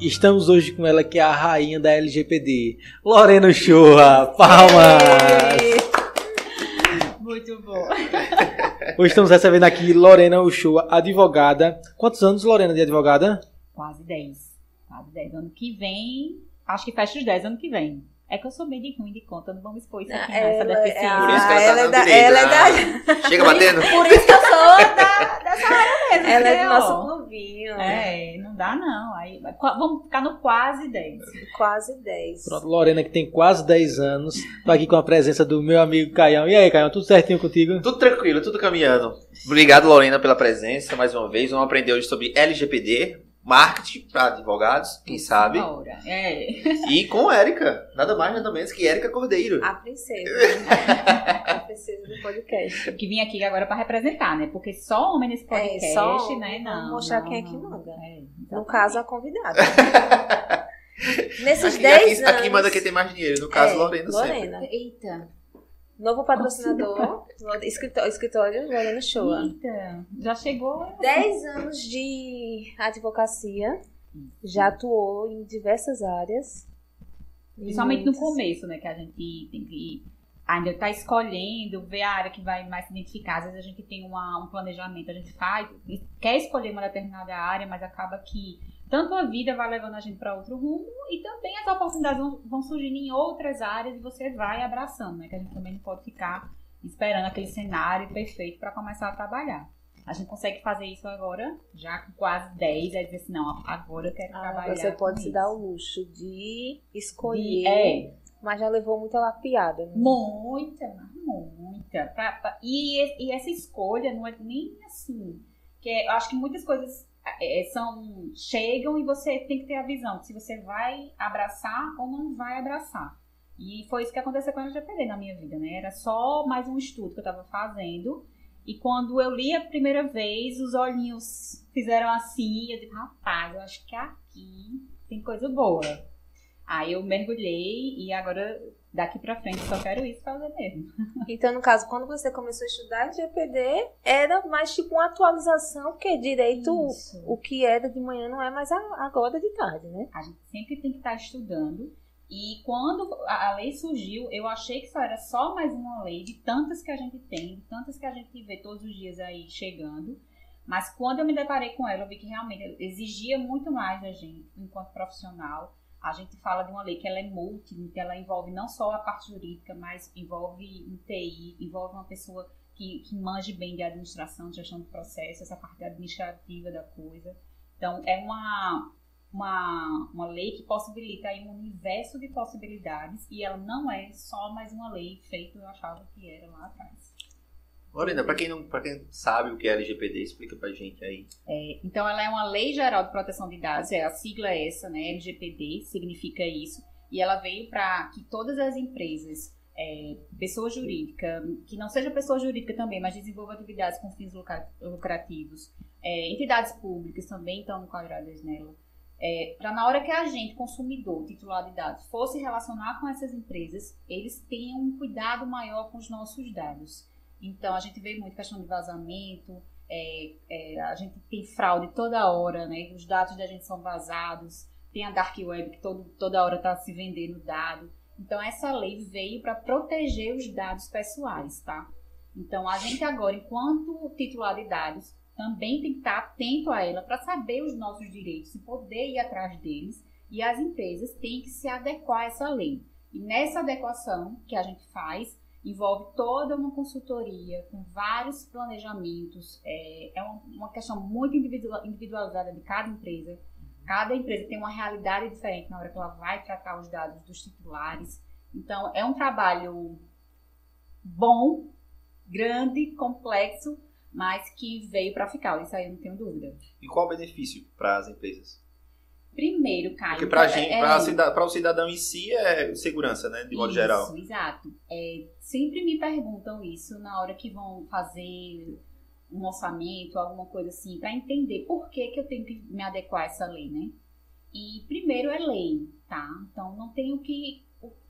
Estamos hoje com ela que é a rainha da LGPD, Lorena Churra. Palmas! Muito bom. Hoje estamos recebendo aqui Lorena Uchoa, advogada. Quantos anos, Lorena, de advogada? Quase 10. Quase 10. Ano que vem, acho que fecha os 10 ano que vem. É que eu sou meio de ruim de conta, não vamos expor isso aqui, não, essa Ela- deficiência. ah, Por isso que ela, ela tá é no da- direito. ela é ah. Chega batendo. Por isso que eu sou da, dessa área mesmo. Ela é do nosso clubinho. É, não dá não. Aí, vamos ficar no quase 10. Quase 10. Pronto, Lorena, que tem quase 10 anos. Tô aqui com a presença do meu amigo Caião. E aí, Caião, tudo certinho contigo? Tudo tranquilo, tudo caminhando. Obrigado, Lorena, pela presença mais uma vez. Vamos aprender hoje sobre LGPD, marketing para advogados, quem sabe. Hora. É. E com Érica, nada mais, nada menos que Érica Cordeiro. A princesa. a princesa do podcast. Que vim aqui agora pra representar, né? Porque só homem nesse podcast, É, só homem, né? vamos Não. mostrar não, quem é que não. manda. É, No caso, a convidada. Nesses Aqui, 10 aqui, anos. aqui manda quem tem mais dinheiro, no caso, É, Lorena sempre. Lorena. Eita, Novo patrocinador. Escritório, escritório Lorena Shoa. eita. Já chegou. 10 anos de advocacia. Já atuou em diversas áreas. Principalmente no começo, né? Que a gente tem que ainda tá escolhendo, ver a área que vai mais se identificar. Às vezes a gente tem uma- um planejamento, a gente faz, quer escolher uma determinada área, mas acaba que tanto a vida vai levando a gente para outro rumo e também as oportunidades vão, vão surgindo em outras áreas e você vai abraçando, né? Que a gente também não pode ficar esperando aquele cenário perfeito para começar a trabalhar. A gente consegue fazer isso agora, já com quase 10, aí dizer assim, não, agora eu quero Ah, trabalhar. você pode se isso. dar o luxo de escolher. De- é, Mas já levou muita lapiada. Né? Muita, muita. Pra- pra- e, e essa escolha não é nem assim. Que é- eu acho que muitas coisas é, são chegam e você tem que ter a visão se você vai abraçar ou não vai abraçar. E foi isso que aconteceu com a LGPD na minha vida, né? Era só mais um estudo que eu tava fazendo. E quando eu li a primeira vez, os olhinhos fizeram assim. Eu disse, rapaz, eu acho que aqui tem coisa boa. Aí eu mergulhei e agora daqui pra frente só quero isso fazer mesmo. Então, no caso, quando você começou a estudar GPD, era mais tipo uma atualização, porque direito, Isso. o que era de manhã não é mais agora de tarde, né? A gente sempre tem que estar estudando. E quando a a lei surgiu, eu achei que só era só mais uma lei de tantas que a gente tem, de tantas que a gente vê todos os dias aí chegando. Mas quando eu me deparei com ela, eu vi que realmente exigia muito mais da gente, enquanto profissional. A gente fala de uma lei que ela é multi, que ela envolve não só a parte jurídica, mas envolve um TI, envolve uma pessoa que, que manje bem de administração, de gestão de processo, essa parte administrativa da coisa. Então, é uma, uma, uma lei que possibilita aí um universo de possibilidades e ela não é só mais uma lei feita, eu achava que era lá atrás. Lorena, pra quem não quem sabe o que é LGPD, explica pra gente aí. É, então, ela é uma Lei Geral de Proteção de Dados, é a sigla é essa, né? LGPD significa isso, e ela veio para que todas as empresas, é, pessoa jurídica, que não seja pessoa jurídica também, mas desenvolva atividades com fins lucra- lucrativos, é, entidades públicas também estão enquadradas nela, é, para na hora que a gente, consumidor, titular de dados, fosse relacionar com essas empresas, eles tenham um cuidado maior com os nossos dados. Então, a gente vê muito questão de vazamento, é, é, a gente tem fraude toda hora, né? Os dados da gente são vazados, tem a dark web que todo, toda hora está se vendendo dado. Então essa lei veio para proteger os dados pessoais, tá? Então a gente agora, enquanto titular de dados, também tem que estar atento a ela para saber os nossos direitos e poder ir atrás deles. E as empresas têm que se adequar a essa lei. E nessa adequação que a gente faz, envolve toda uma consultoria com vários planejamentos. É, é uma, uma questão muito individual- individualizada de cada empresa. Cada empresa tem uma realidade diferente na hora que ela vai tratar os dados dos titulares. Então, é um trabalho bom, grande, complexo, mas que veio para ficar. Isso aí eu não tenho dúvida. E qual o benefício para as empresas? Primeiro, Caio. Porque pra é- é- o cidadão em si é segurança, né? De modo Isso, geral. Exato. É, sempre me perguntam isso na hora que vão fazer um orçamento, alguma coisa assim, para entender por que, que eu tenho que me adequar a essa lei, né? E primeiro é lei, tá? Então não tenho que.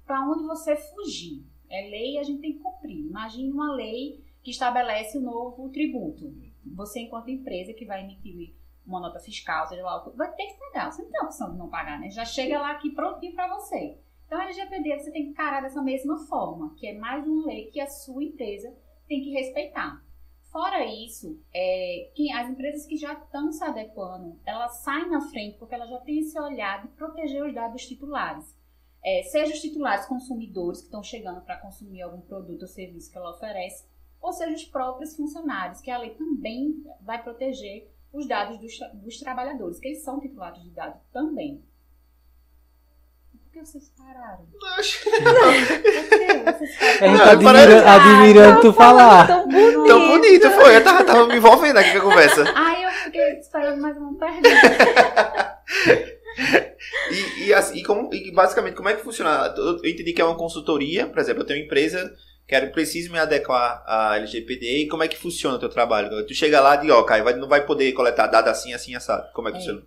para onde você fugir. É lei e a gente tem que cumprir. Imagine uma lei que estabelece o novo tributo. Você, enquanto empresa que vai emitir uma nota fiscal, seja lá, vai ter que pagar. Você não tem opção de não pagar, né? Já chega lá aqui prontinho para você. Então, a LGPD você tem que encarar dessa mesma forma, que é mais uma lei que a sua empresa tem que respeitar. Fora isso, é, que as empresas que já estão se adequando, elas saem na frente porque elas já têm esse olhar de proteger os dados dos titulares. É, seja os titulares consumidores que estão chegando para consumir algum produto ou serviço que ela oferece, ou seja os próprios funcionários, que a lei também vai proteger os dados dos, dos trabalhadores, que eles são titulares de dados também. Por que vocês pararam? Acho Por que vocês A gente pararam? tá Não, admira- parece- admirando tu falar. Tão bonito. Tão bonito, foi. Eu tava, tava me envolvendo aqui com a conversa. Ai, eu fiquei esperando mais uma pergunta. E, e, assim, e como, e basicamente, como é que funciona? Eu entendi que é uma consultoria, por exemplo, eu tenho uma empresa, quero, preciso me adequar à LGPD, e como é que funciona o teu trabalho? Tu chega lá e diz, ó, Caio, vai, não vai poder coletar dados assim, assim, assado. Como é que É. funciona?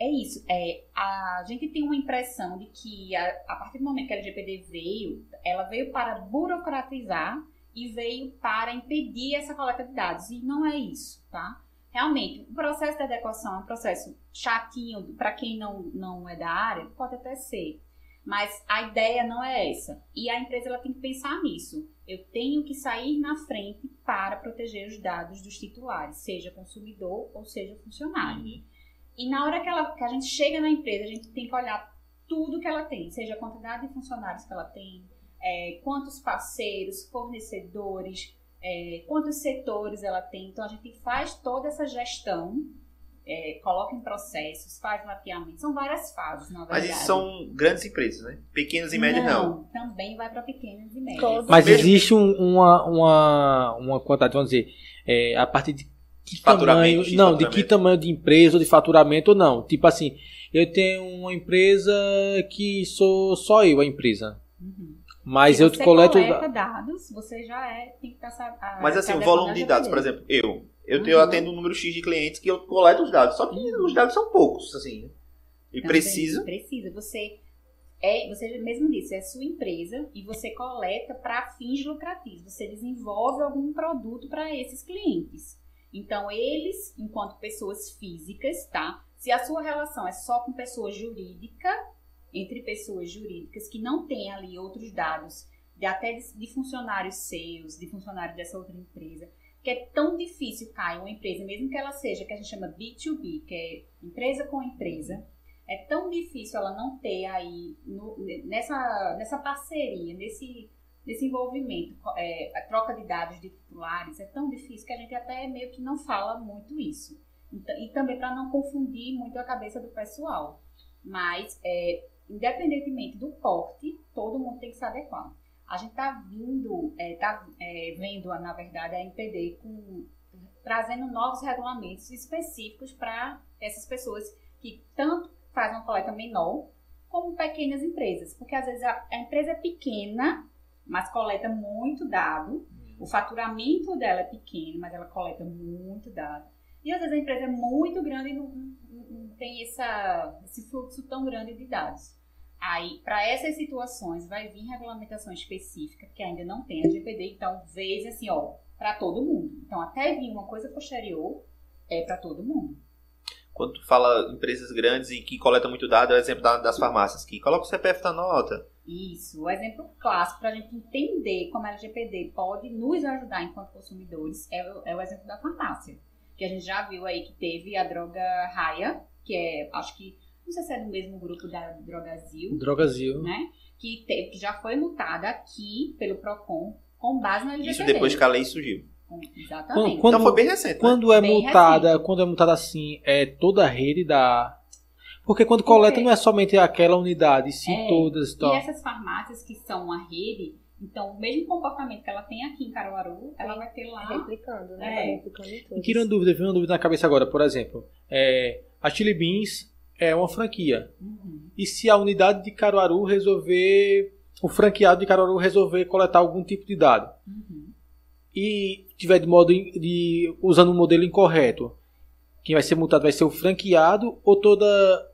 É isso. É, a gente tem uma impressão de que a, a partir do momento que a LGPD veio, ela veio para burocratizar e veio para impedir essa coleta de dados. E não é isso, tá? Realmente, o processo de adequação é um processo chatinho, para quem não, não é da área, pode até ser. Mas a ideia não é essa. E a empresa ela tem que pensar nisso. Eu tenho que sair na frente para proteger os dados dos titulares, seja consumidor ou seja funcionário. E na hora que, ela, que a gente chega na empresa, a gente tem que olhar tudo que ela tem, seja a quantidade de funcionários que ela tem, é, quantos parceiros, fornecedores, é, quantos setores ela tem. Então a gente faz toda essa gestão, é, coloca em processos, faz mapeamento. São várias fases, na verdade. Mas isso são grandes empresas, né? Pequenas e médias não. Também vai para pequenas e médias. Mas Mesmo- existe um- uma, uma, uma quantidade, vamos dizer, é, a partir de que Faturamento, tamanho. de Não, de que tamanho de empresa ou de faturamento ou não. Tipo assim, eu tenho uma empresa que sou só eu a empresa. Uhum. Mas Se eu você coleto. coleta dados, você já é, tem que estar a- Mas assim, o volume de dados, por exemplo, eu. Eu, tenho, eu Uhum. atendo um número X de clientes que eu coleto os dados. Só que os dados são poucos, assim. né? E Também preciso. Precisa. Você é, você mesmo disse, é sua empresa e você coleta para fins lucrativos. Você desenvolve algum produto para esses clientes. Então, eles, enquanto pessoas físicas, tá? Se a sua relação é só com pessoa jurídica, entre pessoas jurídicas que não têm ali outros dados, de até de, de funcionários seus, de funcionários dessa outra empresa, que é tão difícil cair uma empresa, mesmo que ela seja, que a gente chama B2B, que é empresa com empresa, é tão difícil ela não ter aí no- nessa, nessa parceria, nesse, nesse envolvimento, é, a troca de dados de titulares, é tão difícil que a gente até meio que não fala muito isso. Então, e também para não confundir muito a cabeça do pessoal. Mas, é, independentemente do porte, todo mundo tem que se adequar. A gente está vindo, está vendo, na verdade, a NPD com, trazendo novos regulamentos específicos para essas pessoas que tanto fazem uma coleta menor, como pequenas empresas. Porque às vezes a, a empresa é pequena, mas coleta muito dado. O faturamento dela é pequeno, mas ela coleta muito dado. E às vezes a empresa é muito grande e não, não- não tem essa, esse fluxo tão grande de dados. Aí, para essas situações, vai vir regulamentação específica, que ainda não tem a GPD, então veja assim, ó, para todo mundo. Então, até vir uma coisa posterior, é para todo mundo. Quando tu fala empresas grandes e que coletam muito dado, é o exemplo da- das farmácias, que coloca o CPF na nota. Isso, o exemplo clássico para a gente entender como a LGPD pode nos ajudar enquanto consumidores é o, é o exemplo da farmácia. Que a gente já viu aí que teve a droga Raia, que é, acho que, não sei se é do mesmo grupo da Drogazil, Drogazil. né? Que, teve, que já foi multada aqui pelo PROCON com base na LGPD. Isso depois que a lei surgiu. Exatamente. Quando- Então foi bem recente. né? Quando é Bem multada, quando é multada assim, é toda a rede da. Porque quando coleta quê? não é somente aquela unidade, sim É, todas e E tal. essas farmácias que são uma rede, então o mesmo comportamento que ela tem aqui em Caruaru, ela vai ter lá. Replicando, né? É. Vai replicando em Me todos. tira uma dúvida, veio uma dúvida na cabeça agora, por exemplo. É, a Chili Beans é uma franquia. Uhum. E se a unidade de Caruaru resolver. O franqueado de Caruaru resolver coletar algum tipo de dado Uhum. e tiver de modo de usando um modelo incorreto, quem vai ser multado vai ser o franqueado ou toda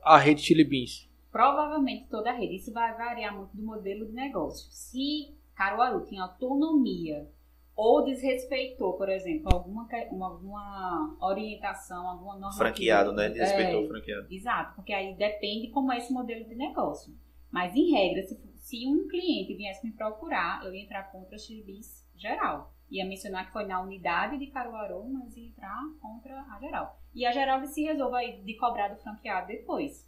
a rede Chili Beans? Provavelmente toda a rede. Isso vai variar muito do modelo de negócio. Se Caruaru tinha autonomia ou desrespeitou, por exemplo, alguma, alguma orientação, alguma normativa. Franqueado, né? Desrespeitou É, o franqueado. Exato, porque aí depende como é esse modelo de negócio. Mas, em regra, se, se um cliente viesse me procurar, eu ia entrar contra a Xibis geral. Ia mencionar que foi na unidade de Caruaru, mas ia entrar contra a geral. E a geral se resolve aí de cobrar do franqueado depois.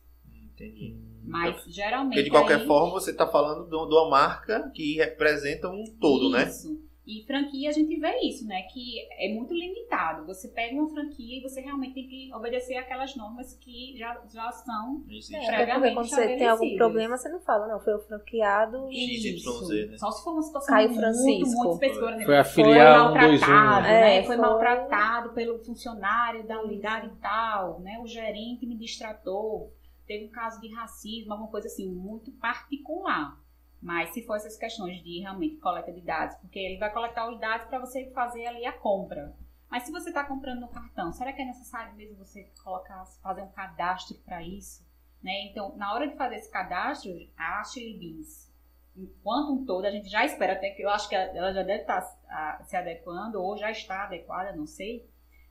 Entendi. Mas, geralmente... Porque de qualquer aí- forma você está falando de uma- de uma marca que representa um todo, né? Isso. E franquia a gente vê isso, né? Que é muito limitado. Você pega uma franquia e você realmente tem que obedecer aquelas normas que já, já são. É, quando você tem algum problema, você não fala, não, foi o franqueado. X, Y, Isso. Z, né? Só se for uma situação Caio muito, Francisco. muito específica. exemplo, Foi a foi filial maltratado, 121. né? É, foi, foi- maltratado pelo funcionário da unidade tal, né? O gerente me distratou. Teve um caso de racismo, alguma coisa assim, muito particular. Mas se for essas questões de realmente coleta de dados, porque ele vai coletar os dados para você fazer ali a compra. Mas se você está comprando no cartão, será que é necessário mesmo você colocar, fazer um cadastro para isso? Né? Então, na hora de fazer esse cadastro, a Shiribins, enquanto um todo, a gente já espera até que eu acho que ela já deve estar ah, se adequando, ou já está adequada, não sei.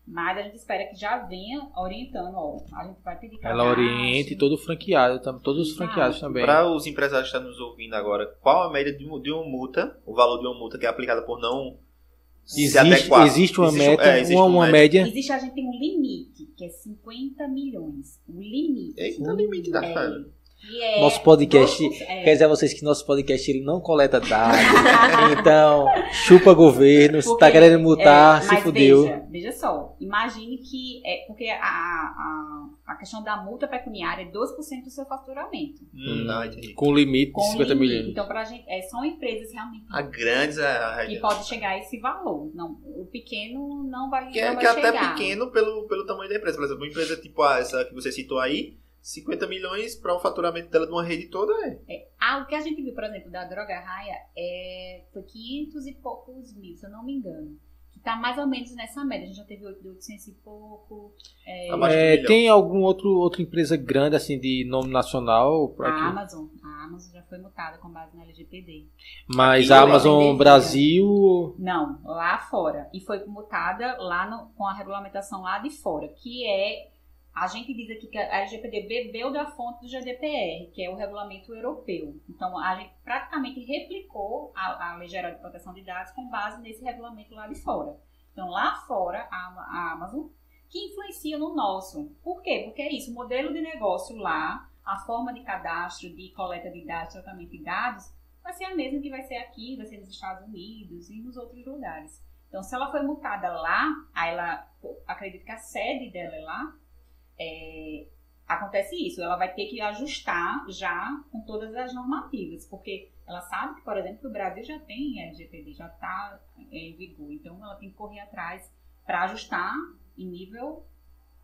Mas a gente espera que já venha orientando, ó, a gente vai pedir Ela cadastro. oriente todo franqueado, todos os franqueados também. Para os empresários que estão nos ouvindo agora, qual a média de, um- de uma multa, o valor de uma multa que é aplicada por não Existe, existe uma um- meta, é, existe uma, uma uma média. média. Existe, a gente tem um limite, que é 50 milhões. O limite. Eita, limite da É. é Nosso podcast, 2%, é. Quer dizer a vocês que nosso podcast ele não coleta dados. então, chupa governo, se tá querendo multar, é, se mas fudeu. Veja, veja só, imagine que. É, porque a, a, a questão da multa pecuniária é 12% do seu faturamento. Hum, não. Com limite de Com 50 limite. milhões. Então, pra gente, é, são empresas realmente A grande é a que pode chegar a esse valor. Não, o pequeno não vai, Que não é, vai que é até chegar. pequeno pelo, pelo tamanho da empresa. Por exemplo, uma empresa tipo a essa que você citou aí, 50 milhões para o faturamento dela de uma rede toda é. Ah, o que a gente viu, por exemplo, da Droga Raia é, foi 500 e poucos mil, se eu não me engano. Que tá mais ou menos nessa média. A gente já teve 800 e pouco. É, do É, tem algum outro outra empresa grande assim de nome nacional a aqui? Amazon. A Amazon já foi multada com base na LGPD. Mas Aqui a? Amazon Brasil, Não, lá fora. E foi multada lá no- com a regulamentação lá de fora, que é. A gente diz aqui que a LGPD bebeu da fonte do GDPR, que é o regulamento europeu. Então, a gente praticamente replicou a, a Lei Geral de Proteção de Dados com base nesse regulamento lá de fora. Então, lá fora, a, a Amazon, que influencia no nosso. Por quê? Porque é isso, o modelo de negócio lá, a forma de cadastro, de coleta de dados, tratamento de dados, vai ser a mesma que vai ser aqui, vai ser nos Estados Unidos e nos outros lugares. Então, se ela foi multada lá, aí ela acredito que a sede dela é lá, é, acontece isso. Ela vai ter que ajustar já com todas as normativas, porque ela sabe que, por exemplo, que o Brasil já tem LGPD, já está em vigor. Então, ela tem que correr atrás para ajustar em nível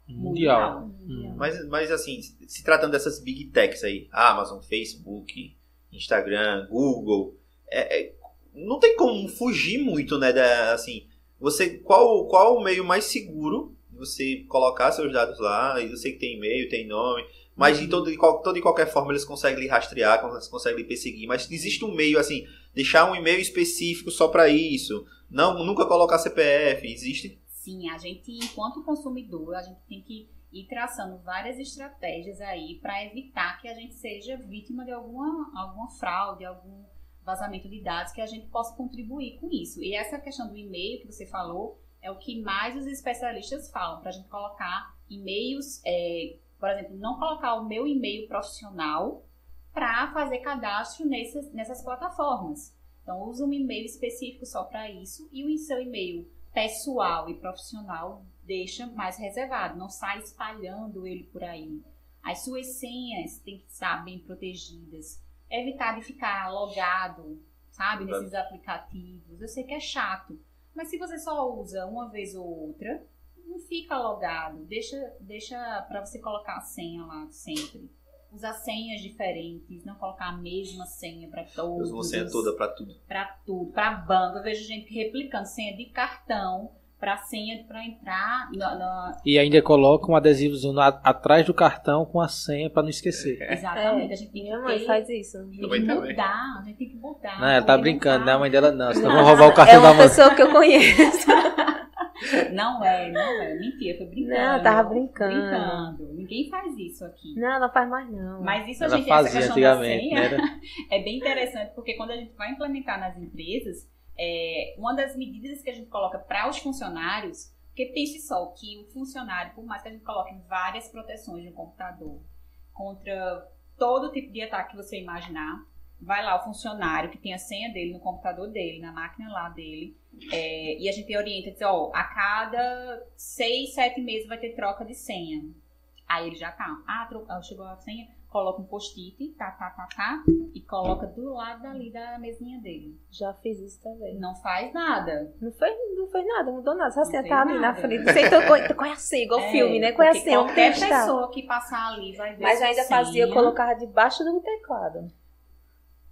mundial. mundial. Hum. Mas, mas assim, se tratando dessas big techs aí, Amazon, Facebook, Instagram, Google, é- é- não tem como fugir muito, né? Da, assim, você qual qual o meio mais seguro você colocar seus dados lá? Eu sei que tem e-mail, tem nome, mas de todo, de toda e qualquer forma eles conseguem lhe rastrear, eles conseguem lhe perseguir. Mas existe um meio assim, deixar um e-mail específico só para isso, não nunca colocar CPF, existe? Sim, a gente, enquanto consumidor, a gente tem que ir traçando várias estratégias aí para evitar que a gente seja vítima de alguma, alguma fraude, algum vazamento de dados que a gente possa contribuir com isso. E essa questão do e-mail que você falou é o que mais os especialistas falam, para a gente colocar e-mails, é, por exemplo, não colocar o meu e-mail profissional para fazer cadastro nessas, nessas plataformas. Então, usa um e-mail específico só para isso e o seu e-mail pessoal e profissional deixa mais reservado, não sai espalhando ele por aí. As suas senhas têm que estar bem protegidas. Evitar de ficar logado, sabe, nesses aplicativos. Eu sei que é chato, mas se você só usa uma vez ou outra, não fica logado. Deixa, deixa para você colocar a senha lá sempre. Usar senhas diferentes, não colocar a mesma senha para todos. uso uma senha toda para tudo. Pra tudo, pra banco. Eu vejo gente replicando senha de cartão para senha para entrar na, na- E ainda coloca um adesivozinho na- atrás do cartão com a senha pra não esquecer. exatamente a gente tem Minha que mãe ter- faz isso. tem que mudar, a gente tem que mudar. Não, ela tá brincando, né? A mãe dela não. Senão vão roubar o É cartão da uma mãe. pessoa que eu conheço. Não é, não é. Mentira, foi brincando. Não, eu tava brincando. Brincando. Ninguém faz isso aqui. Não, não faz mais não. Mas isso a Ela gente, essa fazia da antigamente, senha, né? é bem interessante, porque quando a gente vai implementar nas empresas, é, uma das medidas que a gente coloca para os funcionários, porque pense só que o funcionário, por mais que a gente coloque várias proteções no computador contra todo tipo de ataque que você imaginar, vai lá o funcionário que tem a senha dele no computador dele, na máquina lá dele, é, e a gente orienta, diz, ó, a cada seis, sete meses vai ter troca de senha. Aí ele já tá, ah, tro- ah, chegou a senha, coloca um post-it, tá, tá, tá, tá, e coloca do lado dali da mesinha dele. Já fiz isso também. Não faz nada. Não fez, não fez nada, mudou nada. Só Não assim, tá ali na frente. Sei então, qual, qual é a senha, igual É, filme, né? Qual é a senha? Qualquer pessoa que passar ali vai ver Mas sua ainda fazia, eu colocava debaixo do teclado.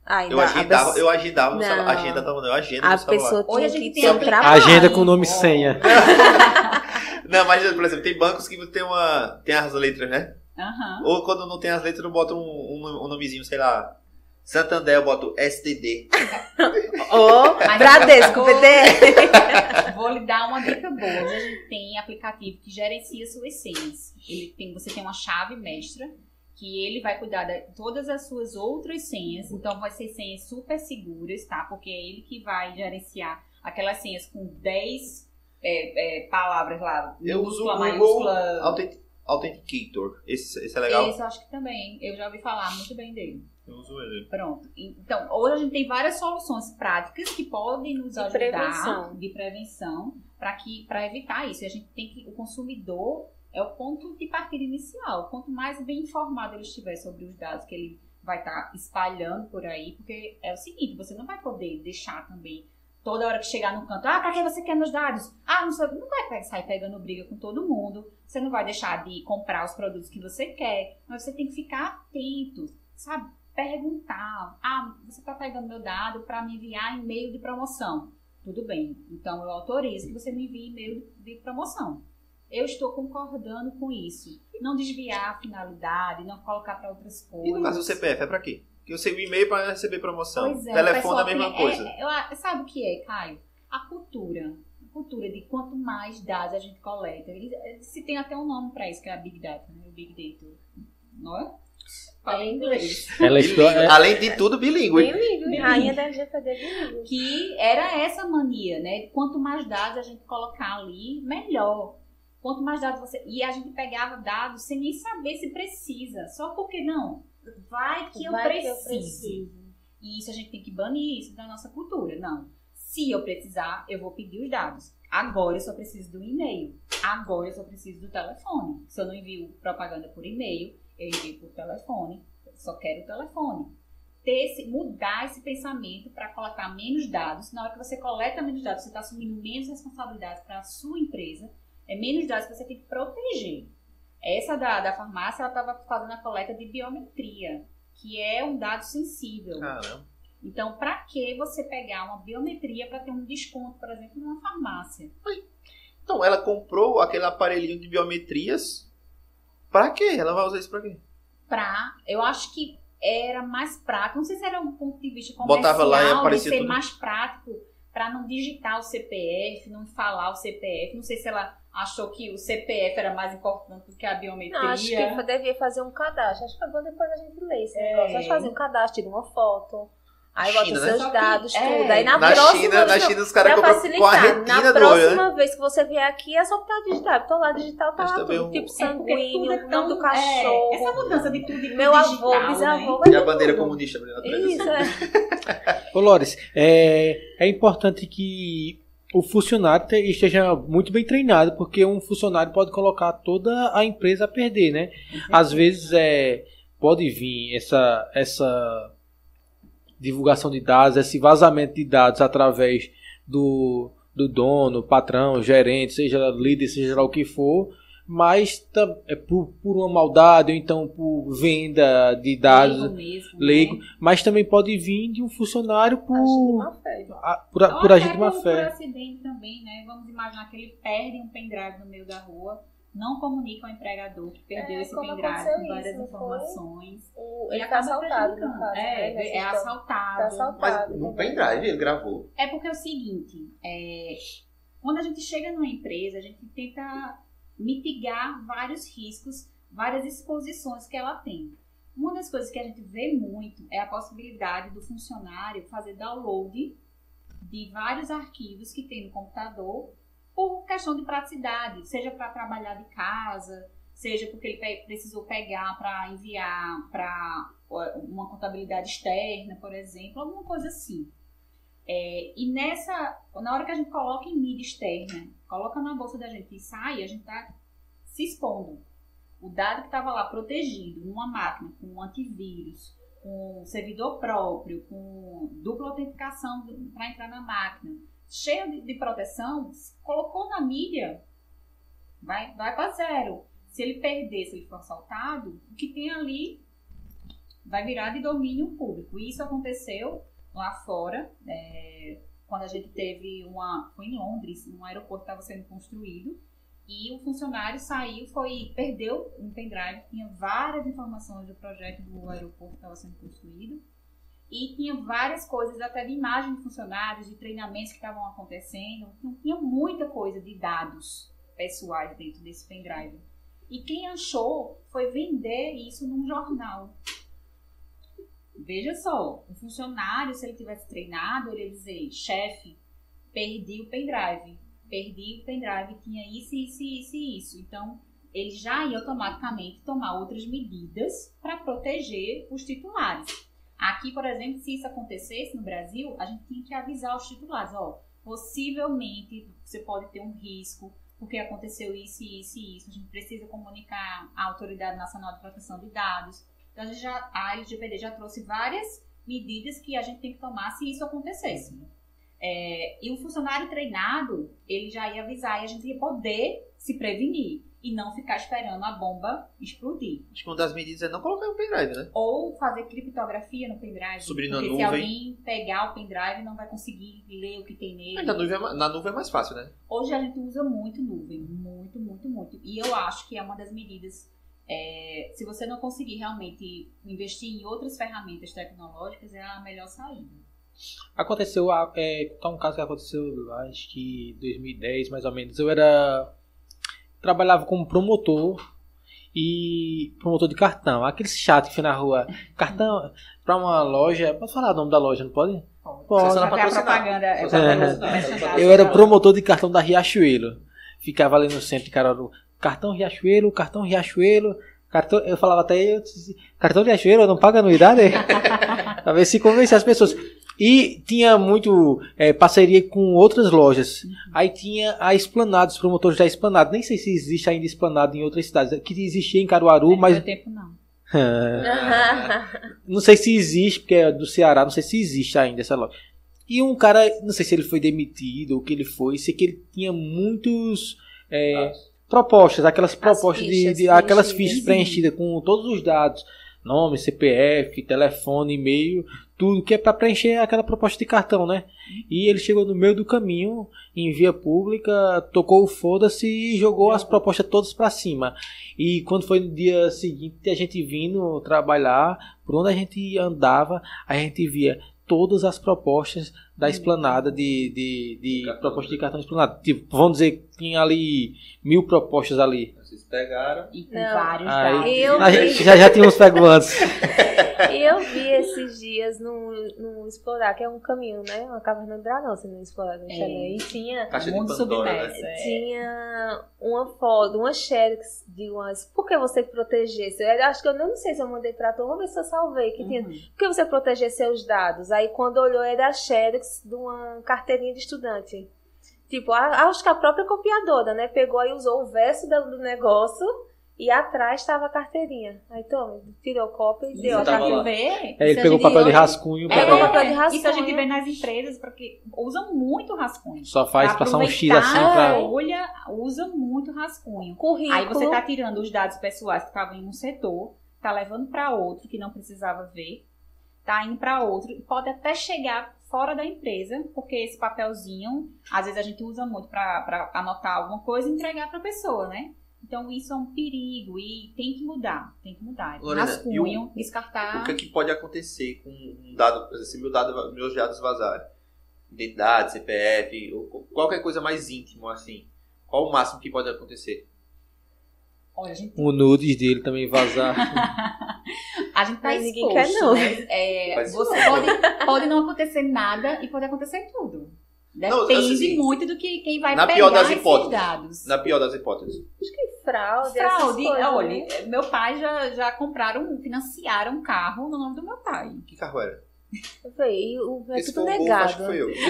Ainda, Eu a agendava, pessoa- eu agendava no Não. celular. Agenda tava eu agendo A pessoa Hoje a tinha gente que tem um trabalho. Agenda com nome e senha. Não, mas, por exemplo, tem bancos que tem uma. Tem as letras, né? Aham. Ou quando não tem as letras, eu boto um, um, um nomezinho, sei lá. Santander, eu boto STD. Ô, Mas Bradesco, BD. Vou lhe dar uma dica boa. Hoje a gente tem aplicativo que gerencia suas senhas. Ele tem, você tem uma chave mestra que ele vai cuidar de todas as suas outras senhas. Então vai ser senhas super seguras, tá? Porque é ele que vai gerenciar aquelas senhas com 10 é, é, palavras lá. Eu uso o Google maiúscula. Authentic- Authenticator. Esse, esse é legal. Esse eu acho que também. Eu já ouvi falar muito bem dele. Eu uso ele. Pronto. Então, hoje a gente tem várias soluções práticas que podem nos De ajudar prevenção. de prevenção para que para evitar isso. E a gente tem que o consumidor é o ponto de partida inicial. Quanto mais bem informado ele estiver sobre os dados que ele vai estar espalhando por aí, porque é o seguinte, você não vai poder deixar também toda hora que chegar no canto, ah, para que você quer meus dados? Ah, não, sei, não vai sair pegando briga com todo mundo. Você não vai deixar de comprar os produtos que você quer, mas você tem que ficar atento, sabe? Perguntar, ah, você está pegando meu dado para me enviar e-mail de promoção. Tudo bem, então eu autorizo que você me envie e-mail de promoção. Eu estou concordando com isso. Não desviar a finalidade, não colocar para outras coisas. E no caso do CPF, é pra quê? Porque eu sei o e-mail pra receber promoção. Pois é, Telefone pessoal é a mesma coisa. é- a- sabe o que é, Caio? A cultura. Cultura de quanto mais dados a gente coleta. E, eh, Se tem até um nome para isso, que é a Big Data, né? O Big Data. Não é? Fala em inglês. Ela é- Além de tudo, bilíngue. Bilíngue, rainha da LGPD bilíngue. que era essa mania, né? Quanto mais dados a gente colocar ali, melhor. Quanto mais dados você. E a gente pegava dados sem nem saber se precisa. Só porque não. Vai que, eu, Vai que eu preciso. E isso a gente tem que banir isso da nossa cultura. Não. Se eu precisar, eu vou pedir os dados. Agora eu só preciso do e-mail. Agora eu só preciso do telefone. Se eu não envio propaganda por e-mail, eu envio por telefone. Só quero o telefone. Esse, mudar esse pensamento para coletar menos dados. Na hora que você coleta menos dados, você está assumindo menos responsabilidade para a sua empresa. É menos dados que você tem que proteger. Essa da, da farmácia, ela estava fazendo a coleta de biometria, que é um dado sensível. Caramba. Então, para que você pegar uma biometria para ter um desconto, por exemplo, numa farmácia? Então, ela comprou aquele aparelhinho de biometrias. Pra quê? Ela vai usar isso pra quê? Pra, eu acho que era mais prático, não sei se era um ponto de vista comercial, Botava lá e de aparecia ser tudo. mais prático para não digitar o CPF, não falar o CPF. Não sei se ela achou que o CPF era mais importante do que a biometria. Não, acho que devia fazer um cadastro. Acho que foi bom depois a gente ler esse É. negócio. Acho que fazer um cadastro, tira uma foto. Aí bota os né? seus dados, é. tudo. Aí na, Na próxima China, na vez- China os caras pra compram com a retina na do olho, próxima né? vez que você vier aqui é só botar digital. Tô lá digital, tá lá tudo. um- Tipo É sanguíneo, tudo é nome do cachorro. é, essa mudança de tudo de Meu avô, digital, bisavô, né? E a bandeira tudo. comunista. Isso, é. Ô, Lores, é, é importante que o funcionário te- esteja muito bem treinado, porque um funcionário pode colocar toda a empresa a perder, né? Às vezes é, pode vir essa, essa divulgação de dados, esse vazamento de dados através do, do dono, patrão, gerente, seja líder, seja lá o que for, mas é por, por uma maldade ou então por venda de dados Leigo mesmo, leigo, né? mas também pode vir de um funcionário por, Acho de má fé. a- por, a- por agir de má fé. Por acidente também, né? Vamos imaginar que ele perde um pendrive no meio da rua, não comunica ao empregador que perdeu É, esse pendrive com várias isso, informações. O- E ele tá acaba assaltado, no caso. né, É, nessa é história. assaltado. Tá assaltado. Mas no pendrive ele gravou. É porque é o seguinte, é, quando a gente chega numa empresa, a gente tenta mitigar vários riscos, várias exposições que ela tem. Uma das coisas que a gente vê muito é a possibilidade do funcionário fazer download de vários arquivos que tem no computador por questão de praticidade, seja para trabalhar de casa, seja porque ele precisou pegar para enviar para uma contabilidade externa, por exemplo, alguma coisa assim. É, e nessa, na hora que a gente coloca em mídia externa, coloca na bolsa da gente e sai, a gente está se expondo. O dado que estava lá protegido numa máquina, com um antivírus, com um servidor próprio, com dupla autenticação para entrar na máquina, cheio de, de proteção, colocou na mídia, vai, vai para zero. Se ele perder, se ele for assaltado, o que tem ali vai virar de domínio público. E isso aconteceu lá fora, é, quando a gente teve uma. Foi em Londres, um aeroporto estava sendo construído. E o funcionário saiu, foi, perdeu um pendrive, tinha várias informações do projeto do aeroporto que estava sendo construído. E tinha várias coisas, até de imagem de funcionários, de treinamentos que estavam acontecendo. Então, tinha muita coisa de dados pessoais dentro desse pendrive. E quem achou foi vender isso num jornal. Veja só, um funcionário, se ele tivesse treinado, ele ia dizer, chefe, perdi o pendrive. Perdi o pendrive, tinha isso, isso, isso e isso. Então, ele já ia automaticamente tomar outras medidas para proteger os titulares. Aqui, por exemplo, se isso acontecesse no Brasil, a gente tinha que avisar os titulares, ó, possivelmente você pode ter um risco, porque aconteceu isso, isso e isso. A gente precisa comunicar à Autoridade Nacional de Proteção de Dados. Então, a, já, a LGPD já trouxe várias medidas que a gente tem que tomar se isso acontecesse. É, e o funcionário treinado, ele já ia avisar e a gente ia poder se prevenir e não ficar esperando a bomba explodir. Acho que uma das medidas é não colocar no pendrive, né? Ou fazer criptografia no pendrive. Subir na porque se nuvem. alguém pegar o pendrive, não vai conseguir ler o que tem nele. Mas na nuvem, é, na nuvem é mais fácil, né? Hoje a gente usa muito nuvem, muito, muito, muito. E eu acho que é uma das medidas. é, se você não conseguir realmente investir em outras ferramentas tecnológicas, é a melhor saída. Aconteceu, é, tá um caso que aconteceu, acho que em 2010 mais ou menos. Eu era. Trabalhava como promotor e promotor de cartão. Aquele chato que foi na rua. Cartão pra uma loja. Posso falar o nome da loja, não pode? Pode. Propaganda é merchandising. Eu era promotor de cartão da Riachuelo. Ficava ali no centro de Caruaru. Cartão Riachuelo, cartão Riachuelo. Cartão, eu falava até eu, cartão Riachuelo não paga anuidade? pra ver se convencer as pessoas. E tinha muito é, parceria com outras lojas. Aí tinha a Esplanada, os promotores da Esplanada. Nem sei se existe ainda Esplanada em outras cidades. Que existia em Caruaru, Não mas deu tempo, não. não sei se existe, porque é do Ceará, não sei se existe ainda essa loja. E um cara, não sei se ele foi demitido ou o que ele foi, sei que ele tinha muitos é, propostas, aquelas propostas de, fichas de- aquelas preenchidas. fichas preenchidas com todos os dados, nome, CPF, telefone, e-mail, tudo que é para preencher aquela proposta de cartão, né? E ele chegou no meio do caminho, em via pública, tocou o foda-se e jogou as propostas todas para cima. E quando foi no dia seguinte, a gente vindo trabalhar, por onde a gente andava, a gente via todas as propostas da esplanada de, de, de Cartão. proposta de cartão esplanada. Tipo, vamos dizer que tinha ali mil propostas ali. Vocês pegaram. E com Não. vários Aí. Eu a vi. gente já, já tínhamos pego antes. E eu vi esses dias no, no Explorar, que é um caminho, né? Uma caverna do dragão, você não explorar, não É. chega aí. E tinha, Caixa de Pandora, submerso, né? é. tinha uma foto, uma xerox de umas. Por que você protegesse? Eu acho que eu não sei se eu mandei pra tu, vamos ver se eu salvei. Que tinha Uhum. Por que você proteger seus dados? Aí quando olhou era a Xerox de uma carteirinha de estudante. Tipo, acho que a própria copiadora, né? Pegou e usou o verso do negócio E atrás estava a carteirinha. Aí toma, tirou cópia e Isso deu a carteirinha. lá. Ver, É, ele pegou o papel de rascunho É, pra- papel de rascunho. Isso a gente vê nas empresas porque usam muito rascunho. Só faz passar um X assim a pra. folha, usa muito rascunho. Currículo. Aí você tá tirando os dados pessoais que estavam em um setor, tá levando para outro que não precisava ver, tá indo para outro, e pode até chegar fora da empresa, porque esse papelzinho, às vezes a gente usa muito para anotar alguma coisa e entregar para a pessoa, né? Então isso é um perigo e tem que mudar, tem que mudar. Lorena, Rascunho, o- descartar. O que, é que pode acontecer com um dado, se meu dado, meus dados vazarem? Identidade, CPF, ou qualquer coisa mais íntimo assim. Qual o máximo que pode acontecer? Olha, gente O nudes dele também vazar. A gente tá Mas ninguém exposto, quer, não. né? É, você isso. pode, pode não acontecer nada e pode acontecer tudo. Não, Depende assim, muito do que quem vai na pegar pior das esses hipóteses. dados. Na pior das hipóteses. Fraude, essas Fraude, coisas, olha, né? meu pai já, já compraram, financiaram um carro no nome do meu pai. Que carro era? Eu falei, o é Esse tudo o negado. acho que foi eu.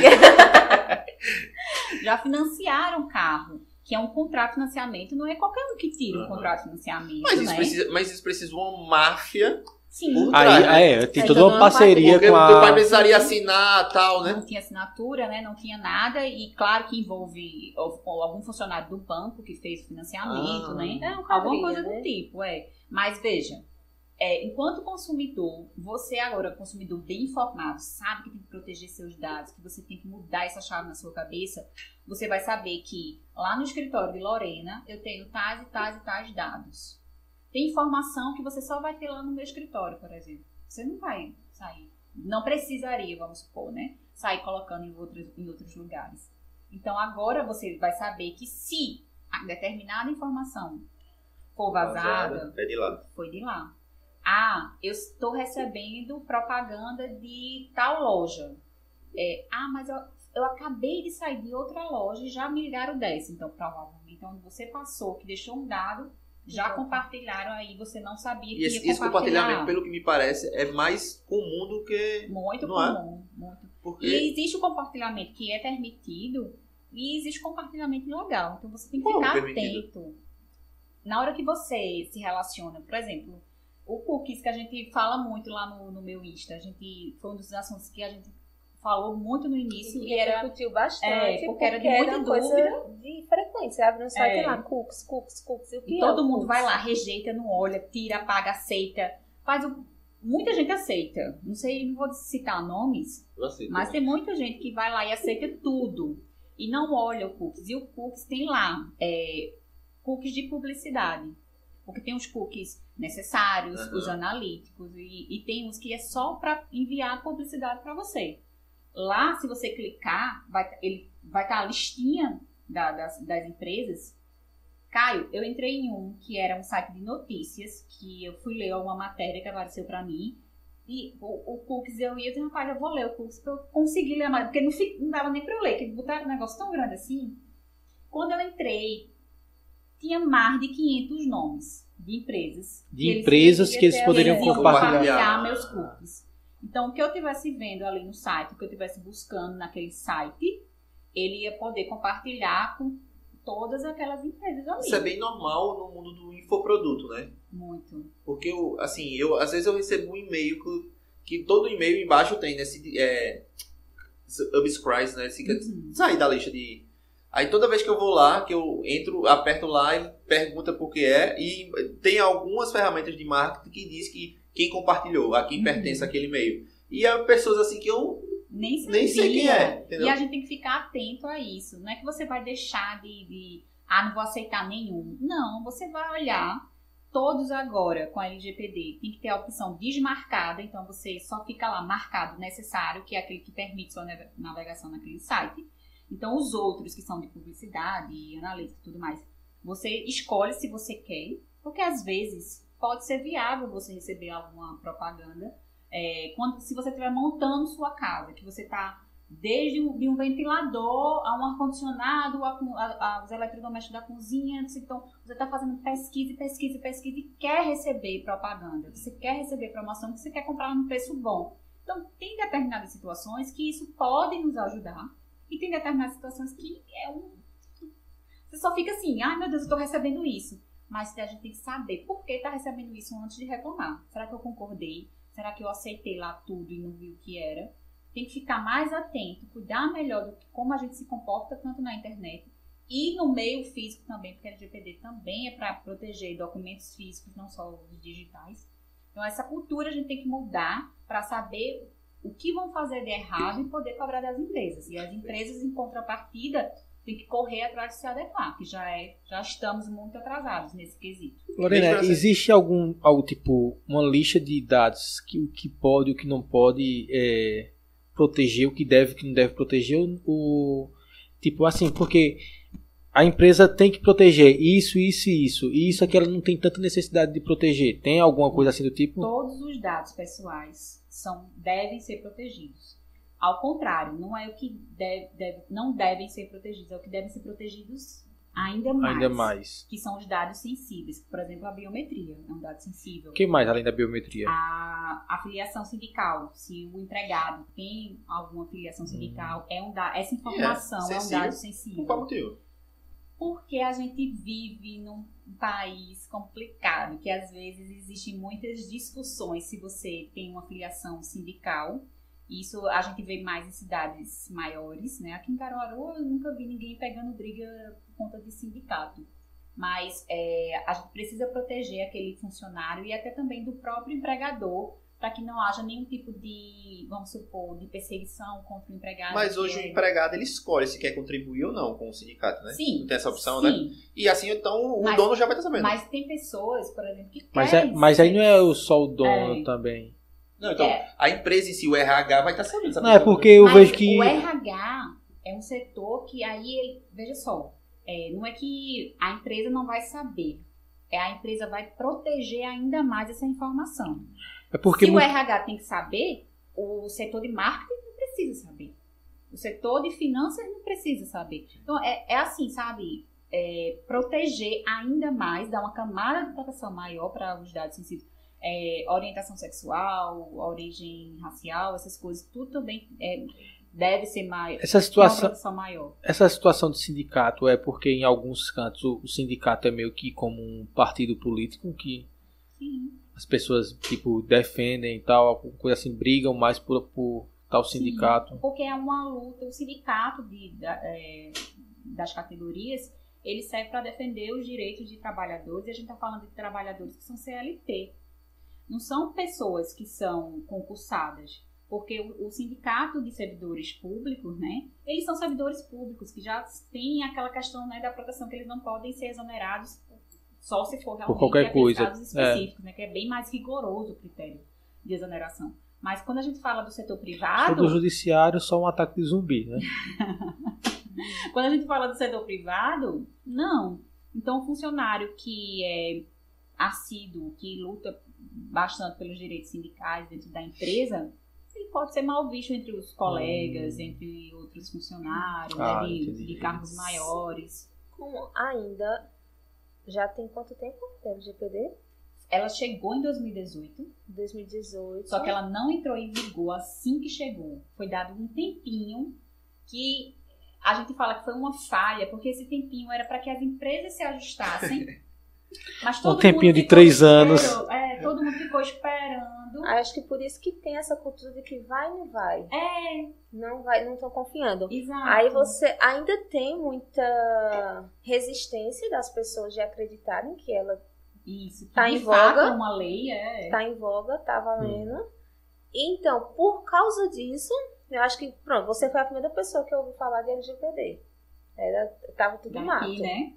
Já financiaram um carro, que é um contrato de financiamento, não é qualquer um que tira um Aham. contrato de financiamento, Mas isso, né? precisa, mas isso precisa de uma máfia. Sim, Aí, né? é, tem Aí toda uma parceria com o teu pai a. precisaria assinar tal, né? não tinha assinatura, né? Não tinha nada e claro que envolve algum funcionário do banco que fez o financiamento, Ah. né? É um Alguma coisa né? do tipo, é. Mas veja, é, enquanto consumidor, você agora, consumidor bem informado, sabe que tem que proteger seus dados, que você tem que mudar essa chave na sua cabeça, você vai saber que lá no escritório de Lorena, eu tenho tais e tais e tais dados. Tem informação que você só vai ter lá no meu escritório, por exemplo. Você não vai sair. Não precisaria, vamos supor, né? Sair colocando em outros, em outros lugares. Então agora você vai saber que se a determinada informação for vazada, É de lá. foi de lá. Ah, eu estou recebendo propaganda de tal loja. É, ah, mas eu, eu acabei de sair de outra loja e já me ligaram dessa. Então, provavelmente, onde você passou, que deixou um dado, já Exato. compartilharam aí, você não sabia que E esse, esse compartilhamento, pelo que me parece, é mais comum do que. Muito é? comum, muito. Porque. E existe o compartilhamento que é permitido e existe o compartilhamento ilegal. Então você tem que Como ficar permitido? atento. Na hora que você se relaciona, por exemplo, o cookies que a gente fala muito lá no, no meu Insta, a gente foi um dos assuntos que a gente falou muito no início e era repercutiu bastante, É, porque era de era muita coisa dúvida. de frequência. Abre no site É. lá, cookies, cookies, cookies. e o que e é todo o mundo cookies? vai lá, rejeita, não olha, tira, apaga, aceita, faz o muita gente aceita. Não sei, não vou citar nomes, Eu aceito. Mas tem muita gente que vai lá e aceita tudo e não olha o cookies. E o cookies tem lá é, cookies de publicidade. Porque tem os cookies necessários, Aham. os analíticos, e, e tem os que é só para enviar publicidade para você. Lá, se você clicar, vai, ele, vai estar a listinha da- das, das empresas. Caio, eu entrei em um que era um site de notícias, que eu fui ler uma matéria que apareceu para mim. E o, o cookies eu ia dizer, rapaz, eu vou ler o cookies pra eu conseguir ler a matéria. Porque não, não dava nem pra eu ler, que botaram um negócio tão grande assim. Quando eu entrei, tinha mais de 500 nomes de empresas. De que eles empresas que eles poderiam iam compartilhar. compartilhar meus cookies. Então, o que eu estivesse vendo ali no site, o que eu estivesse buscando naquele site, ele ia poder compartilhar com todas aquelas empresas ali. Isso é bem normal no mundo do infoproduto, né? Muito. Porque, eu, assim, eu, às vezes eu recebo um e-mail que, que todo e-mail embaixo tem, né? Se, é, subscribe, né? Se, Uhum. sair da lista de. Aí toda vez que eu vou lá, que eu entro, aperto lá e pergunta por que é, e tem algumas ferramentas de marketing que diz que quem compartilhou, a quem Uhum. pertence aquele e-mail. E é pessoas assim que eu Nem, nem sei quem é, entendeu? E a gente tem que ficar atento a isso. Não é que você vai deixar de, de, ah, não vou aceitar nenhum. Não, você vai olhar todos agora com a LGPD. Tem que ter a opção desmarcada, então você só fica lá marcado necessário, que é aquele que permite sua nave- navegação naquele site. Então os outros que são de publicidade, analítica e tudo mais, você escolhe se você quer, porque às vezes pode ser viável você receber alguma propaganda é, quando, se você estiver montando sua casa, que você está desde um, de um ventilador a um ar-condicionado, aos eletrodomésticos da cozinha, então você está fazendo pesquisa, e pesquisa, e pesquisa e quer receber propaganda, você quer receber promoção, você quer comprar num preço bom. Então, tem determinadas situações que isso pode nos ajudar e tem determinadas situações que é um... Você só fica assim, ai meu Deus, eu estou recebendo isso. mas a gente tem que saber por que está recebendo isso antes de reclamar. Será que eu concordei? Será que eu aceitei lá tudo e não vi o que era? Tem que ficar mais atento, cuidar melhor do que como a gente se comporta tanto na internet e no meio físico também, porque a LGPD também é para proteger documentos físicos, não só os digitais. Então essa cultura a gente tem que mudar para saber o que vão fazer de errado e poder cobrar das empresas. E as empresas, em contrapartida, têm que correr atrás de se adequar, que já, é, já estamos muito atrasados nesse quesito. Lorena, existe algum, algum tipo, uma lista de dados que o que pode e o que não pode é, proteger, o que deve e o que não deve proteger? O, tipo assim, porque a empresa tem que proteger isso, isso e isso. E isso aqui ela não tem tanta necessidade de proteger. Tem alguma coisa assim do tipo? Todos os dados pessoais são, devem ser protegidos. Ao contrário, não é o que deve, deve, não devem ser protegidos, é o que devem ser protegidos ainda mais. Ainda mais. Que são os dados sensíveis. Por exemplo, a biometria é um dado sensível. O que mais além da biometria? A, a filiação sindical. Se o empregado tem alguma filiação sindical, hum. é um da, essa informação é, é um dado sensível. Por qual motivo? Porque a gente vive num país complicado, que às vezes existem muitas discussões se você tem uma filiação sindical. Isso a gente vê mais em cidades maiores, né? Aqui em Caruaru eu nunca vi ninguém pegando briga por conta de sindicato. Mas é, a gente precisa proteger aquele funcionário e até também do próprio empregador para que não haja nenhum tipo de, vamos supor, de perseguição contra o empregado. Mas hoje é... o empregado ele escolhe se quer contribuir ou não com o sindicato, né? Sim. Não tem essa opção, sim. né? E assim, então o mas, dono já vai estar sabendo. Mas tem pessoas, por exemplo, que mas é, querem. Mas aí não é só o dono É. também. Não, então É. a empresa em si, o RH, vai estar sabendo. essa Não, é pessoa, porque eu Mas vejo que. o RH é um setor que aí, ele- veja só, é, não é que a empresa não vai saber, é a empresa vai proteger ainda mais essa informação. É porque. Se mu- o RH tem que saber, o setor de marketing não precisa saber. O setor de finanças não precisa saber. Então, é, é assim, sabe? É, proteger ainda mais, dar uma camada de proteção maior para os dados sensíveis. É, orientação sexual, origem racial, essas coisas, tudo também é, deve ser maior. Essa Uma situação, proteção maior. essa situação de sindicato é porque em alguns cantos o, o sindicato é meio que como um partido político que Sim. As pessoas tipo defendem e tal, coisa assim, brigam mais por, por tal sindicato. Porque é uma luta, o sindicato de, da- é, das categorias, ele serve para defender os direitos de trabalhadores, e a gente está falando de trabalhadores que são CLT. Não são pessoas que são concursadas, porque o, o sindicato de servidores públicos, né, eles são servidores públicos, que já têm aquela questão né, da proteção que eles não podem ser exonerados só se for realmente qualquer aqueles coisa, casos específicos, né, que é bem mais rigoroso o critério de exoneração. Mas quando a gente fala do setor privado, Todo judiciário só um ataque de zumbi, né? Quando a gente fala do setor privado, não. Então, um funcionário que é assíduo, que luta bastante pelos direitos sindicais dentro da empresa, ele pode ser mal visto entre os colegas, entre outros funcionários, Hum. Ah, né, de, de cargos maiores. Como ainda já tem quanto tempo da LGPD? Ela chegou em 2018, 2018. só que ela não entrou em vigor assim que chegou. Foi dado um tempinho que a gente fala que foi uma falha, porque esse tempinho era para que as empresas se ajustassem. Mas todo Um tempinho mundo de ficou três anos. esperou- É, todo mundo ficou esperando. Acho que por isso que tem essa cultura de que vai não vai. É, Não vai, não estão confiando. exato. Aí você ainda tem muita resistência das pessoas de acreditarem que ela Isso, que Tá em voga. é uma lei, é. tá em voga, tá valendo. Então, por causa disso, eu acho que, pronto, você foi a primeira pessoa que eu ouvi falar de LGPD. Era, tava tudo mato. daqui, né?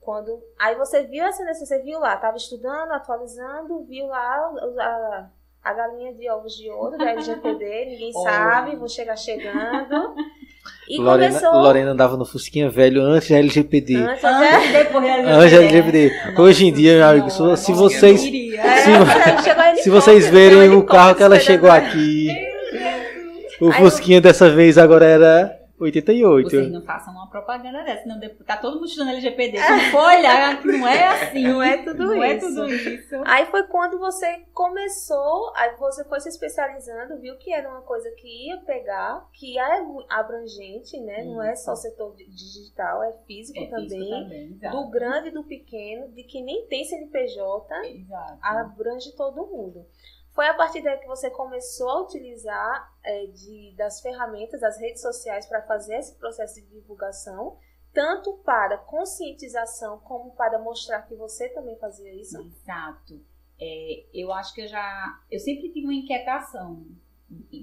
Quando, aí você viu essa necessidade, você viu lá, tava estudando, atualizando, viu lá a, a galinha de ovos de ouro da LGPD, ninguém sabe, vou chegar chegando. E Lorena, começou Lorena andava no Fusquinha velho antes da LGPD. antes, Antes depois da Antes da LGBT. LGPD. Hoje em dia, meu amigo, se, Nossa, se vocês. É, Se- se vocês verem o carro que ela chegou aqui, o Fusquinha dessa vez agora era 88. Vocês não façam uma propaganda dessa, depois tá todo mundo estudando LGPD. Se for olhar que não é assim, Não é tudo não é isso. tudo isso. Aí foi quando você começou, aí você foi se especializando, viu que era uma coisa que ia pegar, que é abrangente, né? Não é só setor di- digital, é físico É também. físico também, exato. Do grande e do pequeno, de que nem tem CNPJ, Exato. abrange todo mundo. Foi a partir daí que você começou a utilizar é, de, das ferramentas, das redes sociais para fazer esse processo de divulgação, tanto para conscientização como para mostrar que você também fazia isso. Exato. É, eu acho que eu já. Eu sempre tive uma inquietação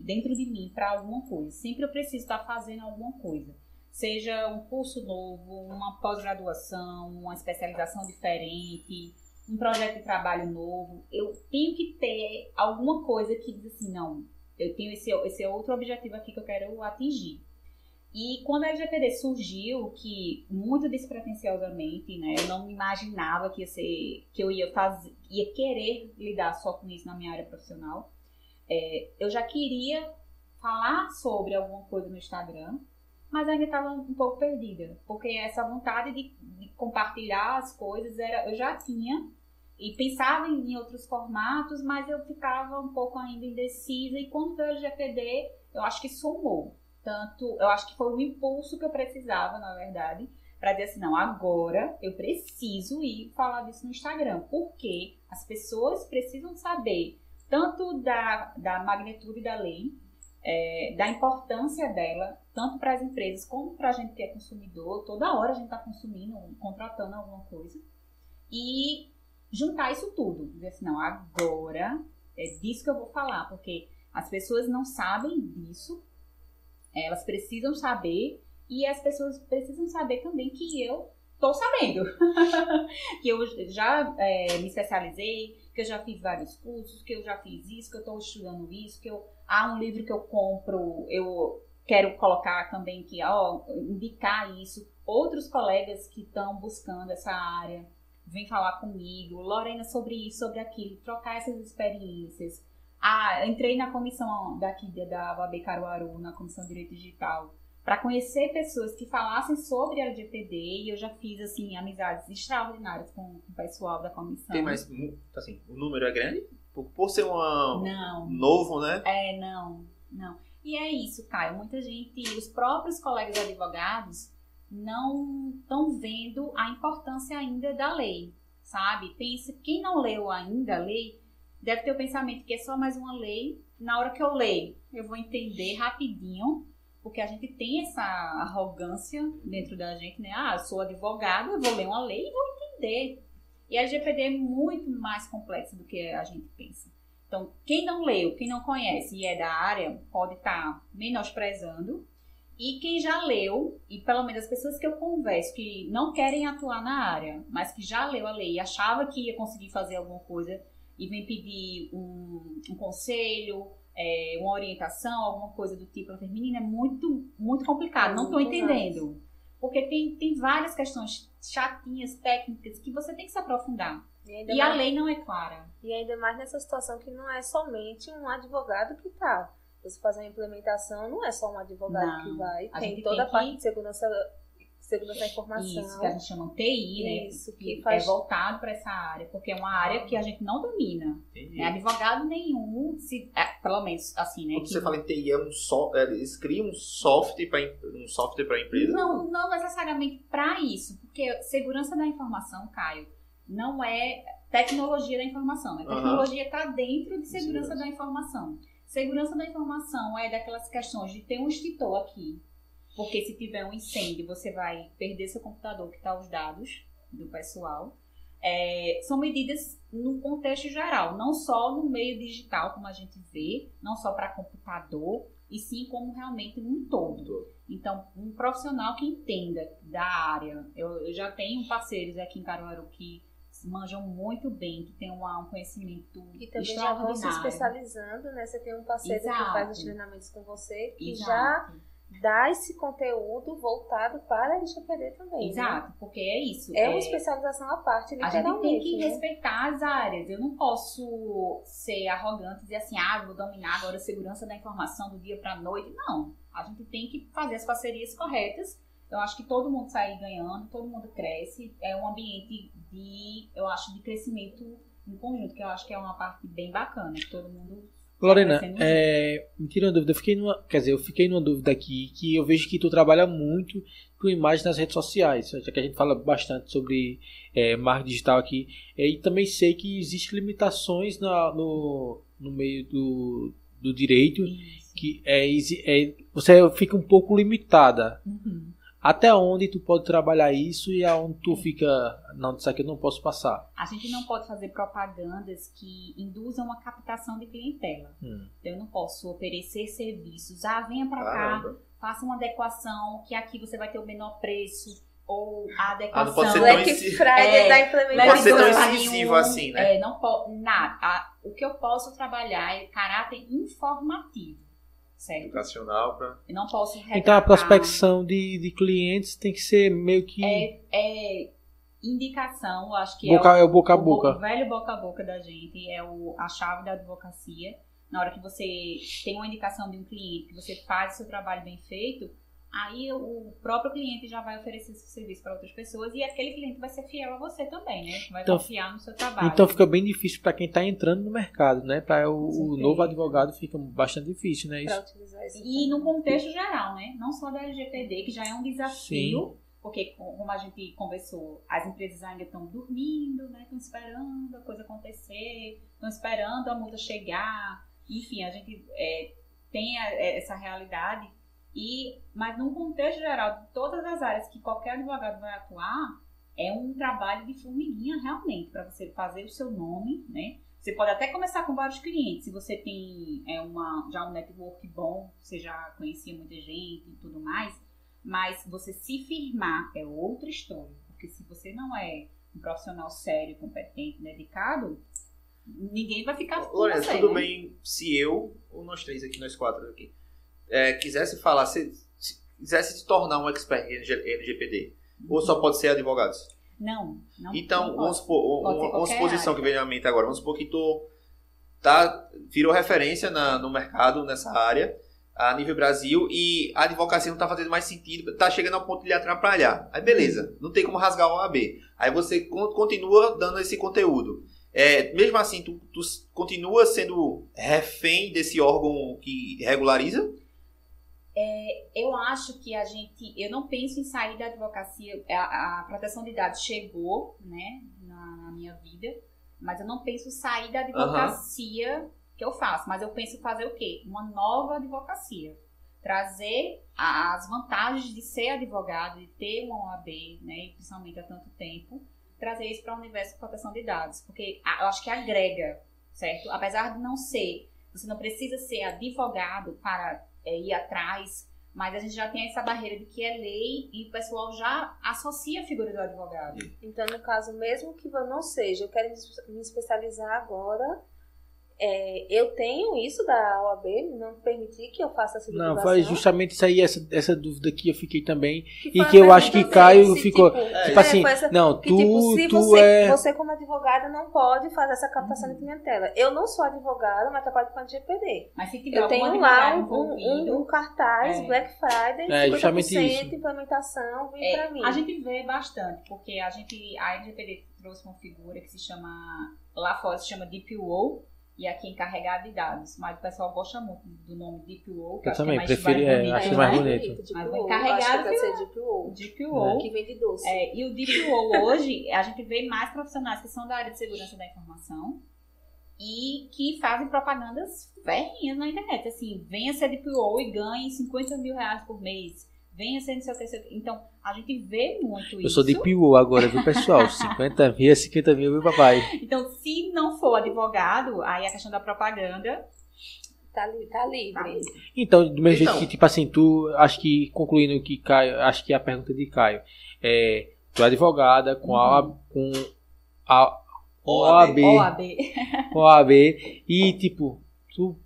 dentro de mim para alguma coisa. Sempre eu preciso estar fazendo alguma coisa. Seja um curso novo, uma pós-graduação, uma especialização diferente, um projeto de trabalho novo. Eu tenho que ter alguma coisa que diz assim: não, eu tenho esse, esse outro objetivo aqui que eu quero atingir. E quando a LGPD surgiu, que muito despretensiosamente, né, eu não imaginava que ia ser, que eu ia fazer, ia querer lidar só com isso na minha área profissional. É, eu já queria falar sobre alguma coisa no Instagram, mas ainda estava um pouco perdida, porque essa vontade de, de compartilhar as coisas era, eu já tinha e pensava em, outros formatos, mas eu ficava um pouco ainda indecisa. E quando veio o LGPD, eu acho que somou. Tanto, eu acho que foi o impulso que eu precisava, na verdade, para dizer assim, não, agora eu preciso ir falar disso no Instagram, porque as pessoas precisam saber tanto da, da magnitude da lei, é, da importância dela, tanto para as empresas como para a gente que é consumidor, toda hora a gente está consumindo, contratando alguma coisa, e juntar isso tudo, dizer assim, não, agora é disso que eu vou falar, porque as pessoas não sabem disso, elas precisam saber e as pessoas precisam saber também que eu tô sabendo. que eu já é, me especializei, que eu já fiz vários cursos, que eu já fiz isso, que eu tô estudando isso, que eu há um livro que eu compro, eu quero colocar também que ó, indicar isso. Outros colegas que estão buscando essa área vêm falar comigo, Lorena sobre isso, sobre aquilo, trocar essas experiências. Ah, entrei na comissão daqui da UAB Caruaru, na comissão de Direito Digital, para conhecer pessoas que falassem sobre a LGPD e eu já fiz, assim, amizades extraordinárias com, com o pessoal da comissão. Tem mais. mu- Assim, o número é grande? Por, por ser uma, Não, novo, né? é, não, não. E é isso, Caio. Muita gente, os próprios colegas advogados não estão vendo a importância ainda da lei, sabe? Pensa, quem não leu ainda a lei deve ter o pensamento que é só mais uma lei. Na hora que eu leio, eu vou entender rapidinho, porque a gente tem essa arrogância dentro da gente, né? Ah, eu sou advogado, eu vou ler uma lei e vou entender. E a LGPD é muito mais complexa do que a gente pensa. Então, quem não leu, quem não conhece e é da área, pode estar menosprezando. E quem já leu, e pelo menos as pessoas que eu converso que não querem atuar na área, mas que já leu a lei e achava que ia conseguir fazer alguma coisa e vem pedir um, um conselho, é, uma orientação, alguma coisa do tipo, ela diz, menina, é muito, muito complicado, não estou entendendo. Porque tem, tem várias questões chatinhas, técnicas, que você tem que se aprofundar. E E a mais, lei não é clara. e ainda mais nessa situação que não é somente um advogado que tá. Você fazer uma implementação, não é só um advogado Não, que vai. a Tem toda tem a parte que- de segurança, segurança da informação. Isso, que a gente chama TI, né? Isso, que que faz- é voltado para essa área, porque é uma área que a gente não domina. Né? Advogado nenhum, se, é, pelo menos assim, né? Quando que- você fala em TI, é um so, é, eles criam um software para um software para empresa? Não, não necessariamente para isso, porque segurança da informação, Caio, não é tecnologia da informação, né? Tecnologia está dentro de segurança Segurança. da informação. Segurança da informação é daquelas questões de ter um extintor aqui, porque se tiver um incêndio, você vai perder seu computador que está os dados do pessoal. É, são medidas no contexto geral, não só no meio digital, como a gente vê, não só para computador, e sim como realmente um todo. Então, um profissional que entenda da área. Eu, eu já tenho parceiros aqui em Caruaru que manjam muito bem, que tem uma- um conhecimento E também já vão se especializando, né? Você tem um parceiro que Exato. faz os treinamentos com você, que Exato. já dar esse conteúdo voltado para a LGPD também. né? Exato, porque é isso. É uma especialização à parte, A gente tem literalmente. que né? respeitar as áreas. Eu não posso ser arrogante e dizer assim, ah, vou dominar agora a segurança da informação do dia para a noite. Não. A gente tem que fazer as parcerias corretas. Eu acho que todo mundo sai ganhando, todo mundo cresce. É um ambiente de, eu acho, de crescimento em conjunto, que eu acho que é uma parte bem bacana, que todo mundo Lorena, crescendo é, me tira uma dúvida. Eu fiquei numa, quer dizer, eu fiquei numa dúvida aqui que eu vejo que tu trabalha muito com imagem nas redes sociais, já que a gente fala bastante sobre é, marketing digital aqui. É, E também sei que existem limitações na- no, no meio do, do direito, Isso. que é, é, você fica um pouco limitada. Uhum. Até onde tu pode trabalhar isso e aonde tu fica, não, isso aqui eu não posso passar. A gente não pode fazer propagandas que induzam a captação de clientela. Hum. Então, eu não posso oferecer serviços. Ah, venha para cá, faça uma adequação, que aqui você vai ter o menor preço. Ou a Ah, adequação. não pode ser tão Black inci- Friday É, da implementação. pode ser tão incisivo assim, né? É, não pode. Nada. A- o que eu posso trabalhar é caráter informativo. Certo? Educacional pra... Eu não posso Então a prospecção de, de clientes tem que ser meio que É, é indicação, eu acho que boca, é é o boca a o boca. bo- velho boca a boca da gente é o, a chave da advocacia. Na hora que você tem uma indicação de um cliente, que você faz o seu trabalho bem feito, aí o próprio cliente já vai oferecer esse serviço para outras pessoas e aquele cliente vai ser fiel a você também, né? Vai Então- confiar no seu trabalho. Então fica bem difícil para quem está entrando no mercado, né? Para o, o novo advogado fica bastante difícil, né? Isso. E no contexto geral, né? Não só da LGPD, que já é um desafio, Sim. porque como a gente conversou, as empresas ainda estão dormindo, né? Estão esperando a coisa acontecer, estão esperando a multa chegar. Enfim, a gente é, tem a- é, essa realidade. E, mas num contexto geral, de todas as áreas que qualquer advogado vai atuar, é um trabalho de formiguinha realmente, para você fazer o seu nome, né? Você pode até começar com vários clientes. Se você tem é, uma, já um network bom, você já conhecia muita gente e tudo mais. Mas você se firmar é outra história. Porque se você não é um profissional sério, competente, dedicado, ninguém vai ficar Lorena, você, tudo né? bem se eu, ou nós três aqui, nós quatro aqui, é, quisesse falar, se, se quisesse se tornar um expert em LG LGPD, ou só pode ser advogados? Não, não. Então, não vamos supor, uma, uma qualquer suposição área. que vem à mente agora, vamos supor que tu tá, virou referência na- no mercado, nessa área, a nível Brasil, e a advocacia não tá fazendo mais sentido, tá chegando ao ponto de lhe atrapalhar. Aí beleza, não tem como rasgar o OAB. Aí você con- continua dando esse conteúdo. É, mesmo assim, tu, tu continua sendo refém desse órgão que regulariza? Eu acho que a gente. Eu não penso em sair da advocacia. A, a proteção de dados chegou, né, na, na minha vida, mas eu não penso sair da advocacia que eu faço. Mas eu penso fazer o quê? Uma nova advocacia. Trazer a- as vantagens de ser advogado, de ter uma OAB, né, principalmente há tanto tempo, trazer isso para o universo de proteção de dados. Porque eu acho que agrega, certo? Apesar de não ser. Você não precisa ser advogado para é, ir atrás, mas a gente já tem essa barreira de que é lei e o pessoal já associa a figura do advogado. Então, no caso, mesmo que eu não seja, eu quero me- me especializar agora. É, eu tenho isso da OAB, não permitir que eu faça essa Não, foi justamente isso aí, essa, essa dúvida que eu fiquei também. Que e que eu acho que Caio se, ficou- Tipo, Tipo assim, foi essa- não, que, tu, tipo, se tu você, é. você como advogada não pode fazer essa captação de clientela. Eu não sou advogada, mas trabalho com a GPD. Mas se tiver Eu tenho lá um, um, um cartaz, É. Black Friday, É, 50% justamente isso. implementação, vem É, pra mim. a gente vê bastante, porque a gente, a LGPD trouxe uma figura que se chama, lá fora se chama DPO, e aqui encarregado de dados, mas o pessoal gosta muito do nome DPO, que Eu acho também que é mais, prefiro- mais é, bonito, acho né? mais bonito. Tipo, Mas o eu encarregado que deve fica- ser DPO, DPO. que vem de doce. É, e o DPO hoje, a gente vê mais profissionais que são da área de segurança da informação e que fazem propagandas ferrinhas na internet. Assim, venha ser DPO e ganhe 50 mil reais por mês. Venha ser não sei o que. sei o que. Então, a gente vê muito Eu isso. sou de PO agora, viu, pessoal? 50 mil é 50 mil, viu, papai? Então, se não for advogado, aí a questão da propaganda. Tá, li- tá livre. Tá. Então, do mesmo Então. jeito que, tipo assim, tu, acho que, concluindo o que Caio, acho que a pergunta de Caio, é, tu é advogada com a, com a OAB, OAB. OAB, e, tipo, tu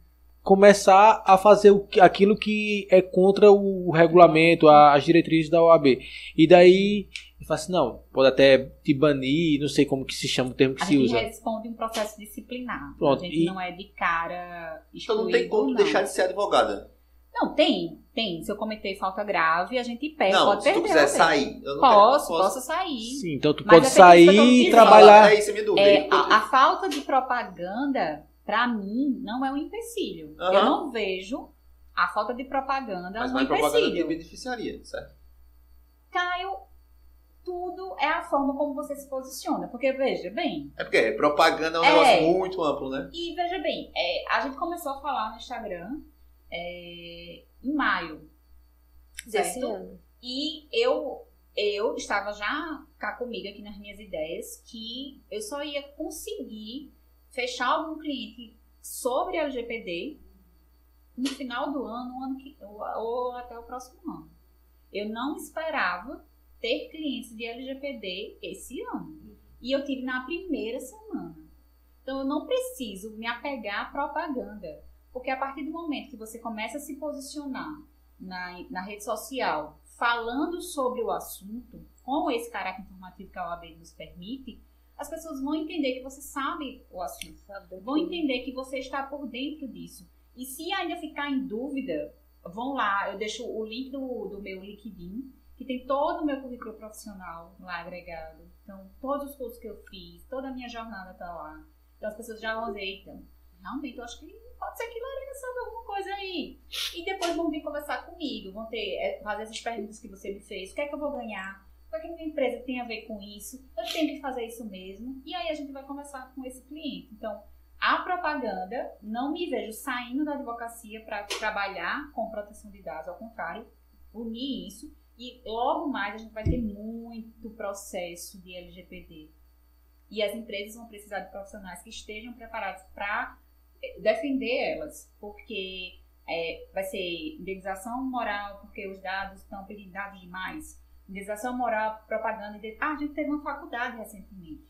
começar a fazer o, que- aquilo que é contra o regulamento, a- as diretrizes da OAB. E daí ele fala assim, não, pode até te banir, não sei como que se chama o termo que A se gente usa. responde um processo disciplinar. Pronto, a gente e- não é de cara Então excluído, não tem como não. deixar de ser advogada. Não, tem, tem. Se eu cometer falta grave, a gente perde, não, pode se tu perder. quiser né? sair, eu não Posso, quero, posso sair. Sim, então tu Mas pode é sair e dizendo. trabalhar. É isso a minha dúvida. É, a, a falta de propaganda, pra mim, não é um empecilho. Aham. Eu não vejo a falta de propaganda Mas um vai propaganda te empecilho. beneficiaria, certo? Caio, tudo é a forma como você se posiciona. Porque, veja bem, É porque propaganda é um É. negócio muito amplo, né? e veja bem, é, a gente começou a falar no Instagram é, em maio. Desse certo? ano. E eu, eu estava já cá comigo aqui nas minhas ideias que eu só ia conseguir fechar algum cliente sobre LGPD no final do ano, ano que, ou, ou até o próximo ano. Eu não esperava ter clientes de LGPD esse ano. E eu tive na primeira semana. Então eu não preciso me apegar à propaganda. Porque a partir do momento que você começa a se posicionar na, na rede social falando sobre o assunto, com esse caráter informativo que a OAB nos permite, as pessoas vão entender que você sabe o assunto, vão entender que você está por dentro disso. E se ainda ficar em dúvida, vão lá, eu deixo o link do, do meu LinkedIn, que tem todo o meu currículo profissional lá agregado. Então, todos os cursos que eu fiz, toda a minha jornada tá lá. Então, as pessoas já vão dizer, eita, realmente, eu acho que pode ser que Lorena sabe alguma coisa aí. E depois vão vir conversar comigo, vão ter, é, fazer essas perguntas que você me fez. O que é que eu vou ganhar? O que é minha empresa tem a ver com isso? Eu tenho que fazer isso mesmo. E aí a gente vai conversar com esse cliente. Então, a propaganda, não me vejo saindo da advocacia para trabalhar com proteção de dados, ao contrário, unir isso. E logo mais a gente vai ter muito processo de LGPD. E as empresas vão precisar de profissionais que estejam preparados para defender elas, porque é, vai ser indenização moral, porque os dados estão pedindo dados demais. Indenização moral, propaganda. de- Ah, a gente teve uma faculdade recentemente.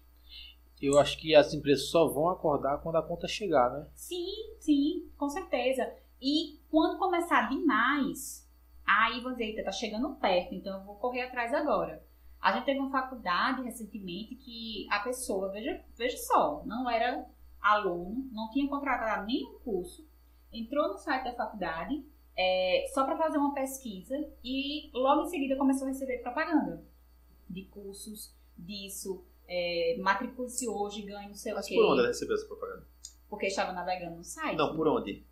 Eu acho que as empresas só vão acordar quando a conta chegar, né? Sim, sim, com certeza. E quando começar demais, aí você eita, tá chegando perto, então eu vou correr atrás agora. A gente teve uma faculdade recentemente que a pessoa, veja, veja só, não era aluno, não tinha contratado nenhum curso, entrou no site da faculdade é, só para fazer uma pesquisa e logo em seguida começou a receber propaganda de cursos, disso, é, matricule-se hoje, ganhe não sei Mas o quê. por onde ela recebeu essa propaganda? Porque estava navegando no site. Não, por onde?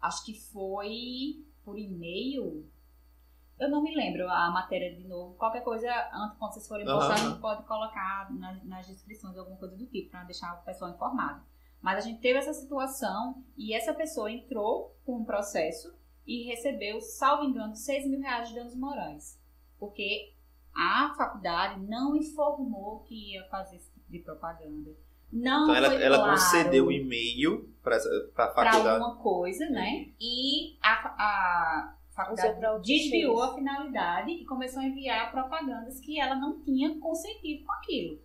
Acho que foi por e-mail. Eu não me lembro a matéria de novo. Qualquer coisa, antes, quando vocês forem postar, a gente pode colocar nas, nas descrições alguma coisa do tipo, para deixar o pessoal informado. Mas a gente teve essa situação e essa pessoa entrou com um processo e recebeu, salvo engano, 6 mil reais de danos morais. Porque a faculdade não informou que ia fazer esse tipo de propaganda. Não Então ela, foi ela claro concedeu o e-mail para a para faculdade. alguma coisa, né? E a, a faculdade desviou a finalidade e começou a enviar propagandas que ela não tinha consentido com aquilo.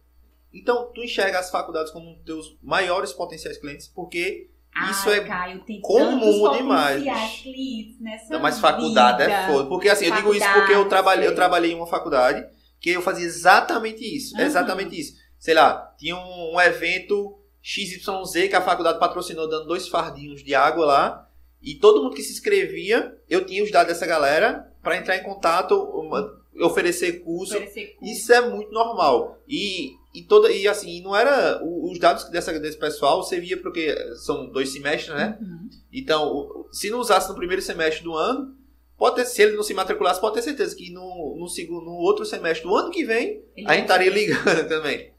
Então, tu enxerga as faculdades como teus maiores potenciais clientes, porque Isso Ai, é Caio, comum demais, clientes nessa Não, mas faculdade vida. é foda. Porque assim, eu digo isso porque eu trabalhei, eu trabalhei em uma faculdade que eu fazia exatamente isso. Aham. Exatamente isso. Sei lá, tinha um, um evento XYZ que a faculdade patrocinou dando dois fardinhos de água lá. E todo mundo que se inscrevia, eu tinha os dados dessa galera para entrar em contato, oferecer curso. Oferecer curso. Isso é muito normal. E, e toda e assim, não era os dados dessa, desse pessoal servia porque são dois semestres, né? Uhum. Então, se não usasse no primeiro semestre do ano, pode ter, se ele não se matriculasse, pode ter certeza que no, no, segundo, no outro semestre do ano que vem, Ele a gente estaria ligando também.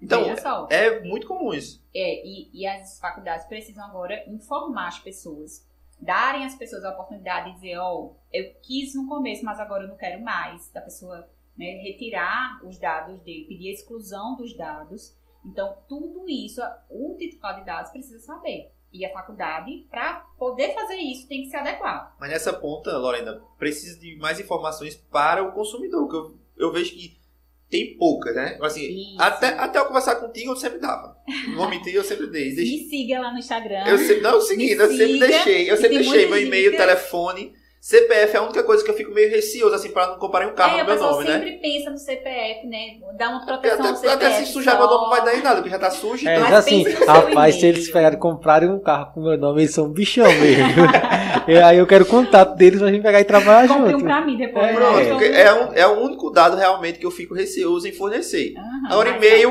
Então, é muito comum isso. É, e, e as faculdades precisam agora informar as pessoas, darem às pessoas a oportunidade de dizer, ó, eu quis no começo, mas agora eu não quero mais, da pessoa né, retirar os dados dele, pedir a exclusão dos dados. Então, tudo isso, o titular de dados precisa saber. E a faculdade, para poder fazer isso, tem que se adequar. Mas nessa ponta, Lorena, precisa de mais informações para o consumidor. Que eu, eu vejo que tem poucas, né? Assim, Isso. até, até eu conversar contigo, eu sempre dava. Não vou mentir, eu sempre dei. Deixei- Me siga lá no Instagram. Eu sempre, não, é o seguinte, eu sempre deixei. Eu sempre deixei meu e-mail, telefone. CPF é a única coisa que eu fico meio receoso, assim, pra não comparem um carro é, no a meu pessoa nome, né? sempre pensa no CPF, né? Dá uma proteção até, ao CPF. até se sujar meu nome não vai dar só. em nada, porque já tá sujo. É, então- mas assim, rapaz, se eles pegarem e comprarem um carro com meu nome, eles são bichão mesmo. e aí eu quero o contato deles pra gente pegar e trabalhar Compre um junto. pra mim depois. É. né? Pronto, porque é, um, é o único dado realmente que eu fico receoso em fornecer. aham, Agora, e-mail-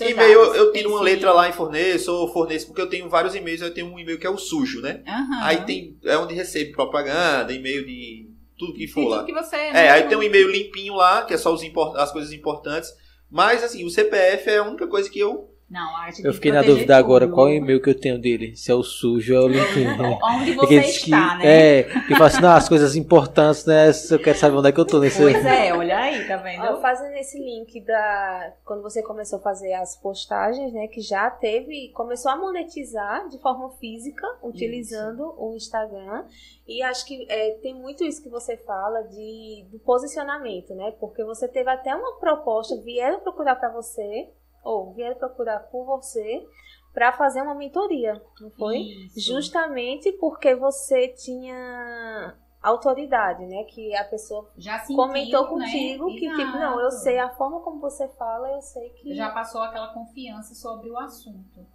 E-mail, dados. eu tiro uma letra lá e forneço, ou forneço, porque eu tenho vários e-mails, eu tenho um e-mail que é o sujo, né? Aham. Aí tem, é onde recebe propaganda, e-mail de tudo que for lá. tudo que você... É, aí tem um e-mail limpinho lá, que é só os import- as coisas importantes. Mas, assim, o CPF é a única coisa que eu. Não, a tem Eu que fiquei na dúvida agora tudo. qual é o e-mail que eu tenho dele. Se é o sujo ou é o limpinho. Onde você diz que, está, né? É, que fala assim, não, as coisas importantes, né? se Eu quero saber onde é que eu tô nesse. Pois é, olha aí, tá vendo? Ó, fazendo esse link da quando você começou a fazer as postagens, né, que já teve, começou a monetizar de forma física utilizando o Instagram e acho que é, tem muito isso que você fala de do posicionamento, né? Porque você teve até uma proposta, vieram procurar para você ou vieram procurar por você para fazer uma mentoria, não foi? Isso. Justamente porque você tinha autoridade, né? Que a pessoa Já sentiu, comentou né? contigo que, tipo, Exato. não, eu sei a forma como você fala, eu sei que. já passou aquela confiança sobre o assunto.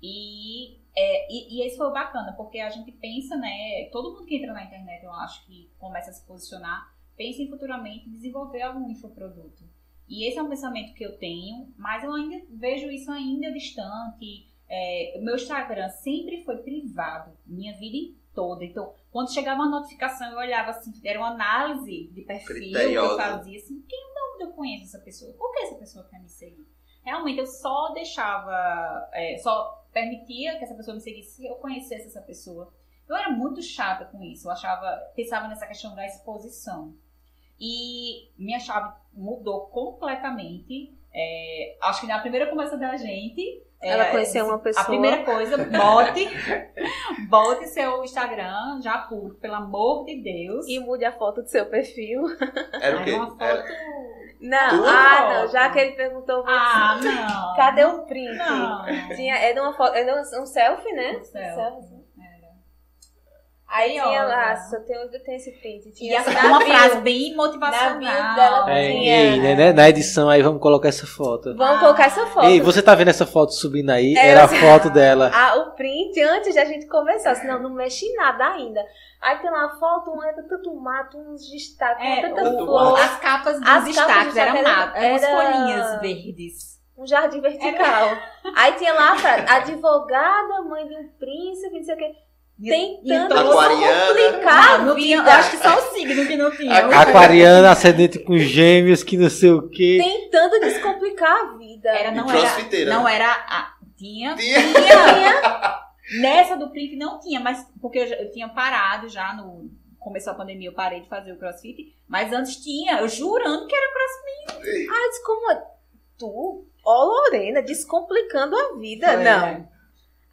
E, é, e, e esse foi bacana, porque a gente pensa, né? Todo mundo que entra na internet, eu acho que começa a se posicionar, pensa em futuramente desenvolver algum infoproduto. E esse é um pensamento que eu tenho, mas eu ainda vejo isso ainda distante. É, meu Instagram sempre foi privado, minha vida toda. Então, quando chegava uma notificação, eu olhava assim, era uma análise de perfil que eu fazia assim, quem onde eu conheço essa pessoa? Por que essa pessoa quer me seguir? Realmente eu só deixava, é, só permitia que essa pessoa me seguisse se eu conhecesse essa pessoa. Eu era muito chata com isso, eu achava, pensava nessa questão da exposição. E minha chave mudou completamente. É, acho que na primeira conversa da gente. Ela é, conheceu uma pessoa. A primeira coisa, bote, bote seu Instagram já puro, pelo amor de Deus. E mude a foto do seu perfil. Era o quê? uma foto. Era- Não, Tudo ah, foto. não. Já que ele perguntou você. Ah, não. Cadê o print? Não. Tinha, era uma foto, era um selfie, né? Um selfie. Selfie. Aí, Tinha ó. lá, só tem, eu tenho esse print. E Tinha essa na uma frase bem Na motivacional. dela É, tinha- ei, né, né, na edição aí vamos colocar essa foto. Vamos colocar essa foto. Ei, você tá vendo essa foto subindo aí? É, Era a foto dela. Ah, o print antes de a gente começar, senão não mexe em nada ainda. Aí tem lá a foto, um era tanto mato, uns destaques, É, uma tanta o- flor, as capas dos As destaques do eram destaque mato, eram umas era- folhinhas verdes. um jardim vertical. Aí tinha lá a frase, advogada, mãe de um príncipe, não sei o quê. Tentando todo- Aquariana. complicar Não, a não tinha, acho que só o signo que não tinha. Aquariana, ascendente com gêmeos, que não sei o quê. Tentando descomplicar a vida. Era, não era, crossfiteira, não era a, tinha, Tinha. tinha. Nessa do print não tinha, mas porque eu, já- eu tinha parado já no começou a pandemia, eu parei de fazer o CrossFit, mas antes tinha, eu jurando que era CrossFit. Ah, disse, como é? tu, ó Lorena, descomplicando a vida. Foi, não. né?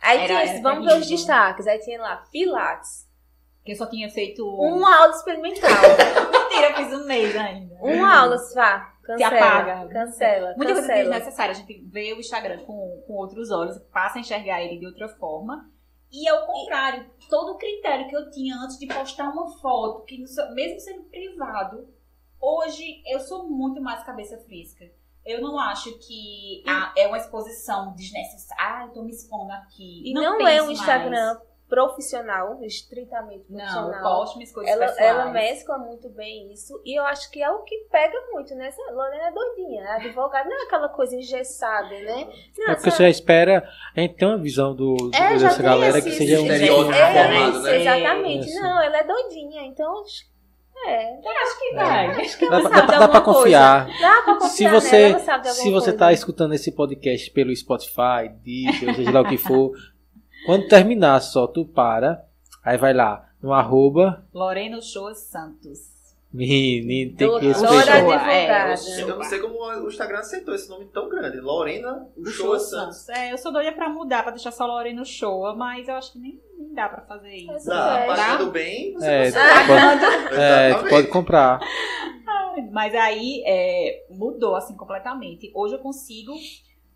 Aí Era- tinha, era vamos ver os destaques. Aí tinha lá, Pilates. Que eu só tinha feito Uma aula experimental. mentira, eu fiz um mês ainda. Uma aula, vá. Cancela. apaga. Cancela. Muita coisa cancela. desnecessária. A gente vê o Instagram com, com outros olhos, passa a enxergar ele de outra forma. E ao contrário, todo o critério que eu tinha antes de postar uma foto, que mesmo sendo privado, hoje eu sou muito mais cabeça fresca. Eu não acho que ah, é uma exposição desnecessária. Ah, eu tô me expondo aqui. E não, é pense um mais. Instagram profissional, estritamente Não, profissional. eu posto minhas coisas ela, pessoais. ela mescla muito bem isso. E eu acho que é o que pega muito, né? Lorena é doidinha. É advogada, não é aquela coisa engessada, né? Não, É porque você já espera. A gente tem uma visão do, do- É, dessa galera esse- que seja um. estereótipo é, formado, né? Exatamente. Não, ela é doidinha. Então, é. Acho que vai. Acho que Dá, ela pra- sabe dá, dá pra confiar. coisa. Dá pra confiar Se nela, você, ela sabe de se você coisa. tá escutando esse podcast pelo Spotify, Deezer, seja lá o que for, quando terminar só, tu para, aí vai lá no arroba, Lorena Shoa Santos. menino, tem que respeitar. advogada. É, Eu não sei como o Instagram aceitou esse nome tão grande. Lorena Uchoa Santos. É, eu sou doida pra mudar, pra deixar só Lorena Shoa, mas eu acho que nem, nem dá pra fazer isso. Mas Dá, é. pagando bem, você É, pode, é, tu pode comprar. Mas aí é, mudou assim completamente. Hoje eu consigo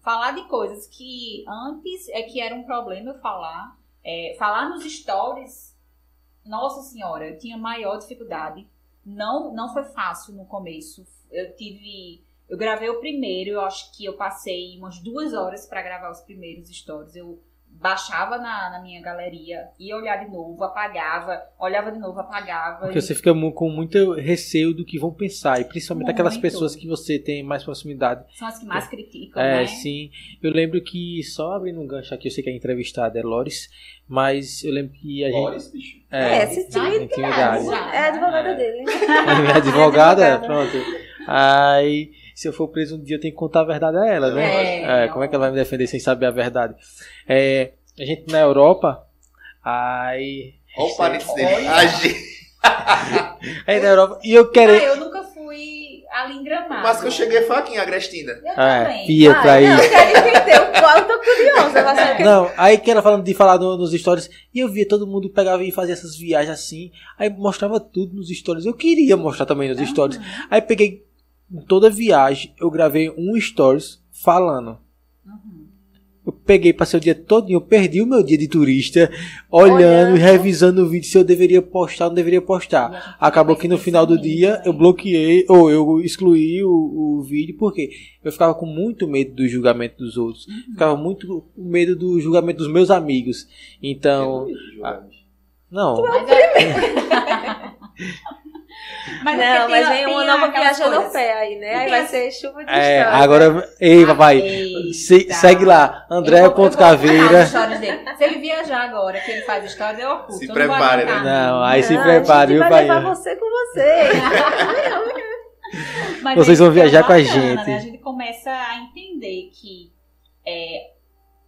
falar de coisas que antes é que era um problema eu falar. É, falar nos stories, nossa senhora, eu tinha maior dificuldade. Não, não foi fácil no começo. Eu tive. Eu gravei o primeiro, eu acho que eu passei umas duas horas para gravar os primeiros stories. Eu baixava na, na, minha galeria, ia olhar de novo, apagava, olhava de novo, apagava. Porque e... você fica com muito receio do que vão pensar, e principalmente muito. aquelas pessoas que você tem mais proximidade. São as que mais criticam, é, né? sim. Eu lembro que, só abrindo um gancho aqui, eu sei que a entrevistada é Loris, mas eu lembro que a gente... Loris, bicho? É, é esse intimidade. É a advogada é. dele. É minha advogada? Pronto. Aí se eu for preso um dia, eu tenho que contar a verdade a ela, né? É, é, como é que ela vai me defender sem saber a verdade? É, a gente na Europa, aí. Olha o parênteses dele. aí na Europa. E eu quero. Ah, eu nunca fui ali em Gramado. Mas que eu cheguei foi aqui em Agrestina. Eu é, também. Pietro aí. Não, eu quero entender qual eu tô curiosa. Que... Não, aí que ela falando de falar no, nos stories, e eu via todo mundo pegava e fazia essas viagens assim, aí mostrava tudo nos stories. Eu queria mostrar também nos stories. Aí peguei em toda viagem eu gravei um stories falando. Uhum. Eu peguei, passei o dia todo, eu perdi o meu dia de turista, olhando e revisando o vídeo se eu deveria postar ou não deveria postar. Acabou que no final do dia eu bloqueei ou eu excluí o, o vídeo porque eu ficava com muito medo do julgamento dos outros. Uhum. Ficava muito com medo do julgamento dos meus amigos. Então. não. Mas é... Mas não, mas vem uma nova viagem no pé aí, né? Aí vai ser chuva de é, história. Agora, ei, papai, se, segue lá, André ponto caveira. Se ele viajar agora, que ele faz história, eu oculto. Se prepare, né? Não, aí se prepare, viu, pai? vai levar você com você. Vocês vão viajar com a gente. Né? A gente começa a entender que é,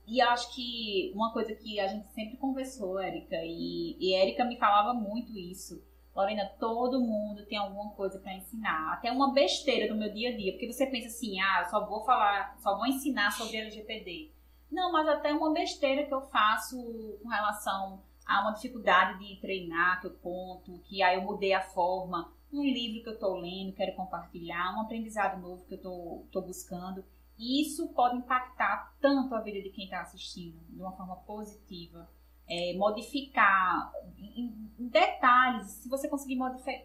e acho que uma coisa que a gente sempre conversou, Érica, e, e Érica me falava muito isso, Lorena, todo mundo tem alguma coisa para ensinar, até uma besteira do meu dia a dia, porque você pensa assim, ah, só vou falar, só vou ensinar sobre LGPD. Não, mas até uma besteira que eu faço com relação a uma dificuldade de treinar que eu conto, que aí eu mudei a forma, um livro que eu estou lendo, quero compartilhar, um aprendizado novo que eu estou buscando. E isso pode impactar tanto a vida de quem está assistindo de uma forma positiva é, modificar em, em, detalhes, se você conseguir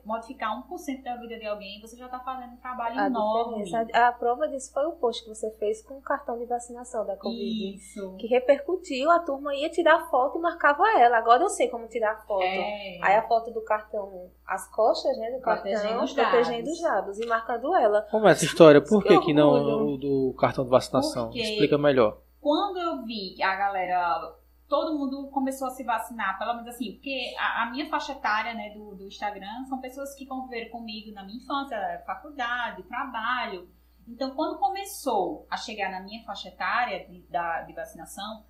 modificar 1% da vida de alguém, você já está fazendo um trabalho a enorme. A, a, prova disso foi o post que você fez com o cartão de vacinação da Covid. Isso. Que repercutiu, a turma ia tirar foto e marcava ela. Agora eu sei como tirar foto. É. Aí a foto do cartão, as costas né, do protegendo cartão, os protegendo os dados e marcando ela. Como é essa história? Por que, que não o do cartão de vacinação? Porque Explica melhor. Quando eu vi a galera todo mundo começou a se vacinar, pelo menos assim, porque a, a minha faixa etária né, do, do, Instagram são pessoas que conviveram comigo na minha infância, faculdade, trabalho. Então, quando começou a chegar na minha faixa etária de, da, de vacinação,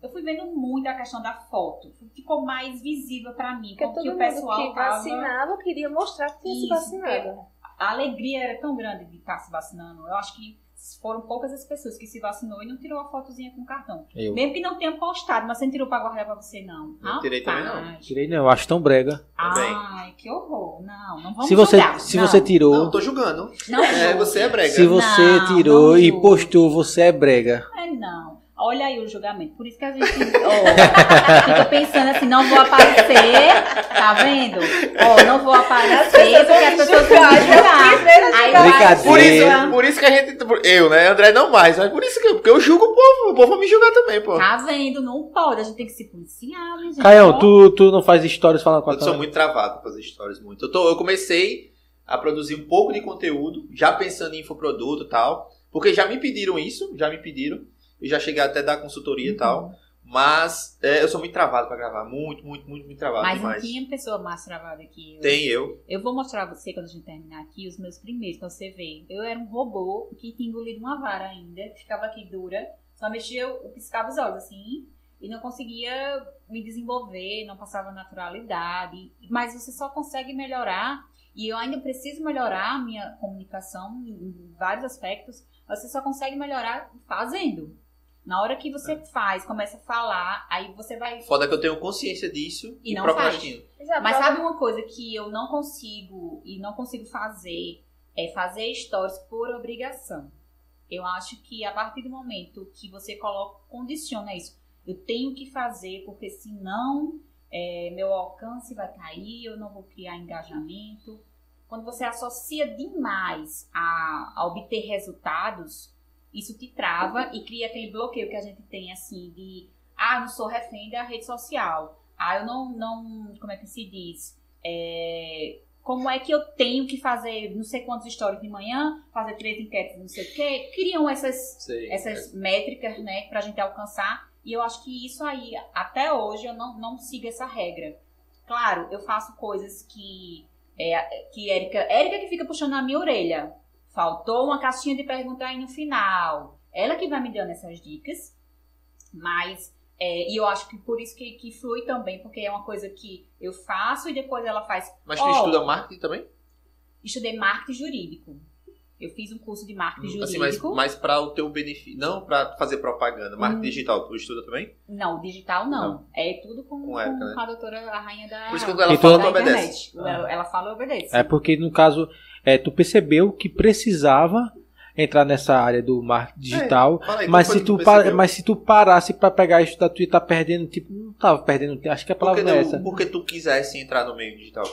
eu fui vendo muito a questão da foto. Ficou mais visível para mim, porque, porque o pessoal que vacinava queria mostrar que tinha se vacinado. A alegria era tão grande de estar se vacinando. Eu acho que foram poucas as pessoas que se vacinou e não tirou a fotozinha com cartão. Eu. Mesmo que não tenha postado, mas você não tirou pra guardar pra você, não. Eu tirei também, não. Tirei não, eu acho tão brega. Ai, que horror. Não, não vamos se você, julgar. Se não. você tirou... Não, tô julgando. Não, é, você é brega. Se você não, tirou não e postou, você é brega. É, não. Olha aí o julgamento. Por isso que a gente oh, fica pensando assim, não vou aparecer, tá vendo? Oh, não vou aparecer porque as pessoas vão me julgar. Aí Brincadeira. Por isso, por isso que a gente. Eu, né? André não mais, mas por isso que eu, porque eu julgo o povo, o povo vai me julgar também, pô. Tá vendo? Não pode, a gente tem que se policiar, gente. Caião, tu, tu não faz stories falando com a Eu sou muito travado pra fazer stories muito. Eu, tô, eu comecei a produzir um pouco de conteúdo, já pensando em infoproduto e tal. Porque já me pediram isso, já me pediram. Eu já cheguei até a dar consultoria uhum. e tal. Mas é, eu sou muito travado pra gravar. Muito, muito, muito, muito travado. Mas demais. não tinha pessoa mais travada que eu. Tem eu. Eu vou mostrar a você quando a gente terminar aqui os meus primeiros, pra você ver. Eu era um robô que tinha engolido uma vara ainda, ficava aqui dura. Só mexia, eu piscava os olhos assim. E não conseguia me desenvolver, não passava naturalidade. Mas você só consegue melhorar. E eu ainda preciso melhorar a minha comunicação em vários aspectos. Você só consegue melhorar fazendo. Na hora que você é. faz, começa a falar, aí você vai. Foda que eu tenho consciência disso e, e não procrastino. Faz. Mas sabe uma coisa que eu não consigo e não consigo fazer é fazer stories por obrigação. Eu acho que a partir do momento que você coloca, condiciona isso, eu tenho que fazer, porque senão é, meu alcance vai cair, eu não vou criar engajamento. Quando você associa demais a, a obter resultados, isso te trava e cria aquele bloqueio que a gente tem assim de ah, não sou refém da rede social. Ah, eu não, não como é que se diz? É, como é que eu tenho que fazer não sei quantos stories de manhã, fazer três enquetes, não sei o quê. Criam essas, sei, essas é. métricas, né, pra gente alcançar. E eu acho que isso aí, até hoje, eu não, não sigo essa regra. Claro, eu faço coisas que. É, que Érica. Érica que fica puxando a minha orelha. Faltou uma caixinha de perguntar aí no final. Ela que vai me dando essas dicas. Mas é, e eu acho que por isso que, que flui também, porque é uma coisa que eu faço e depois ela faz. Mas tu oh, estuda marketing também? Estudei marketing jurídico. Eu fiz um curso de marketing assim, jurídico. Mas, mas para o teu benefício, não para fazer propaganda. Marketing hum. digital, tu estuda também? Não, digital não. não. É tudo com, com, Érica, né? com a doutora, a rainha da. Por isso que ela fala, tu obedece. Ela, ela fala e obedece. É porque, no caso, é, tu percebeu que precisava entrar nessa área do marketing digital, é, aí, mas, se tu mas se tu parasse para pegar isso da tu tá perdendo, tipo, não tava perdendo tempo, acho que a palavra porque, é essa. Porque tu quisesse entrar no meio digital.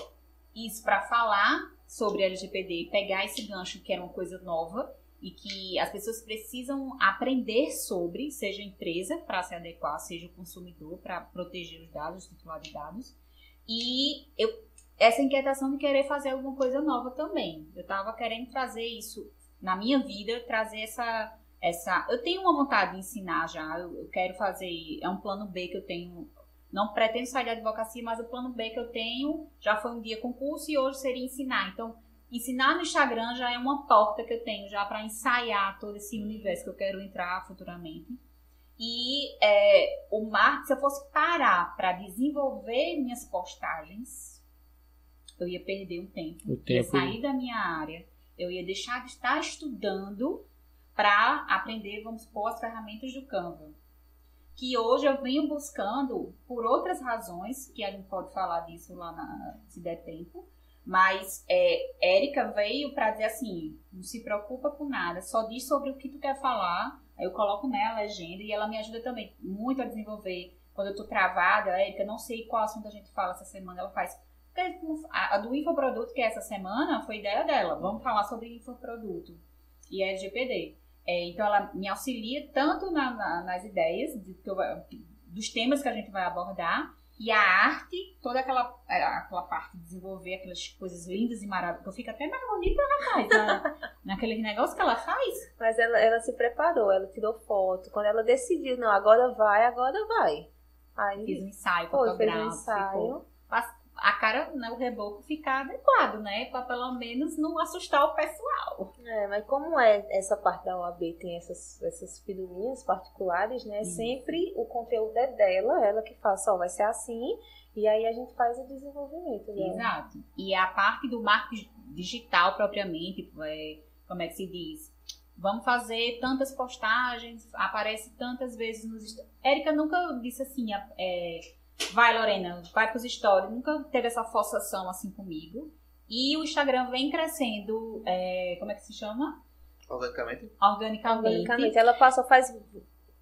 Isso para falar sobre LGPD, pegar esse gancho que era uma coisa nova e que as pessoas precisam aprender sobre, seja a empresa para se adequar, seja o consumidor para proteger os dados, o titular de dados. E eu essa inquietação de querer fazer alguma coisa nova também. Eu estava querendo trazer isso na minha vida, trazer essa. essa eu tenho uma vontade de ensinar já, eu, eu quero fazer. É um plano B que eu tenho. Não pretendo sair da advocacia, mas o plano B que eu tenho já foi um dia concurso e hoje seria ensinar. Então, ensinar no Instagram já é uma porta que eu tenho já para ensaiar todo esse universo que eu quero entrar futuramente. E é, o marketing, se eu fosse parar para desenvolver minhas postagens, eu ia perder um tempo. O tempo. Ia sair da minha área eu ia deixar de estar estudando para aprender, vamos supor, as ferramentas do Canva. Que hoje eu venho buscando por outras razões, que a gente pode falar disso lá na, se der tempo. Mas é, Érica veio para dizer assim: não se preocupa com nada, só diz sobre o que tu quer falar. Aí eu coloco nela a legenda e ela me ajuda também muito a desenvolver. Quando eu tô travada, Érica, não sei qual assunto a gente fala essa semana, ela faz a, do infoproduto, que é essa semana, foi ideia dela. Vamos falar sobre infoproduto e LGPD. É, então, ela me auxilia tanto na, na, nas ideias de, eu, dos temas que a gente vai abordar e a arte, toda aquela, é, aquela parte de desenvolver aquelas coisas lindas e maravilhosas, eu fico até mais bonita, rapaz, na, naquele negócio que ela faz. Mas ela, ela se preparou, ela tirou foto. Quando ela decidiu, não, agora vai, agora vai. Aí, fiz um ensaio fotográfico. Fez um ensaio a cara, né, o reboco ficar adequado, né? Para pelo menos não assustar o pessoal. É, mas como é essa parte da OAB tem essas, essas figurinhas particulares, né? Isso. Sempre o conteúdo é dela, ela que faz, ó, vai ser assim, e aí a gente faz o desenvolvimento. Né? Exato. E a parte do marketing digital propriamente, é, como é que se diz? Vamos fazer tantas postagens, aparece tantas vezes nos. Érica nunca disse assim, é, vai Lorena, vai pros stories. Nunca teve essa forçação assim comigo. E o Instagram vem crescendo, é, como é que se chama? Organicamente. Organicamente. Organicamente. Ela passou faz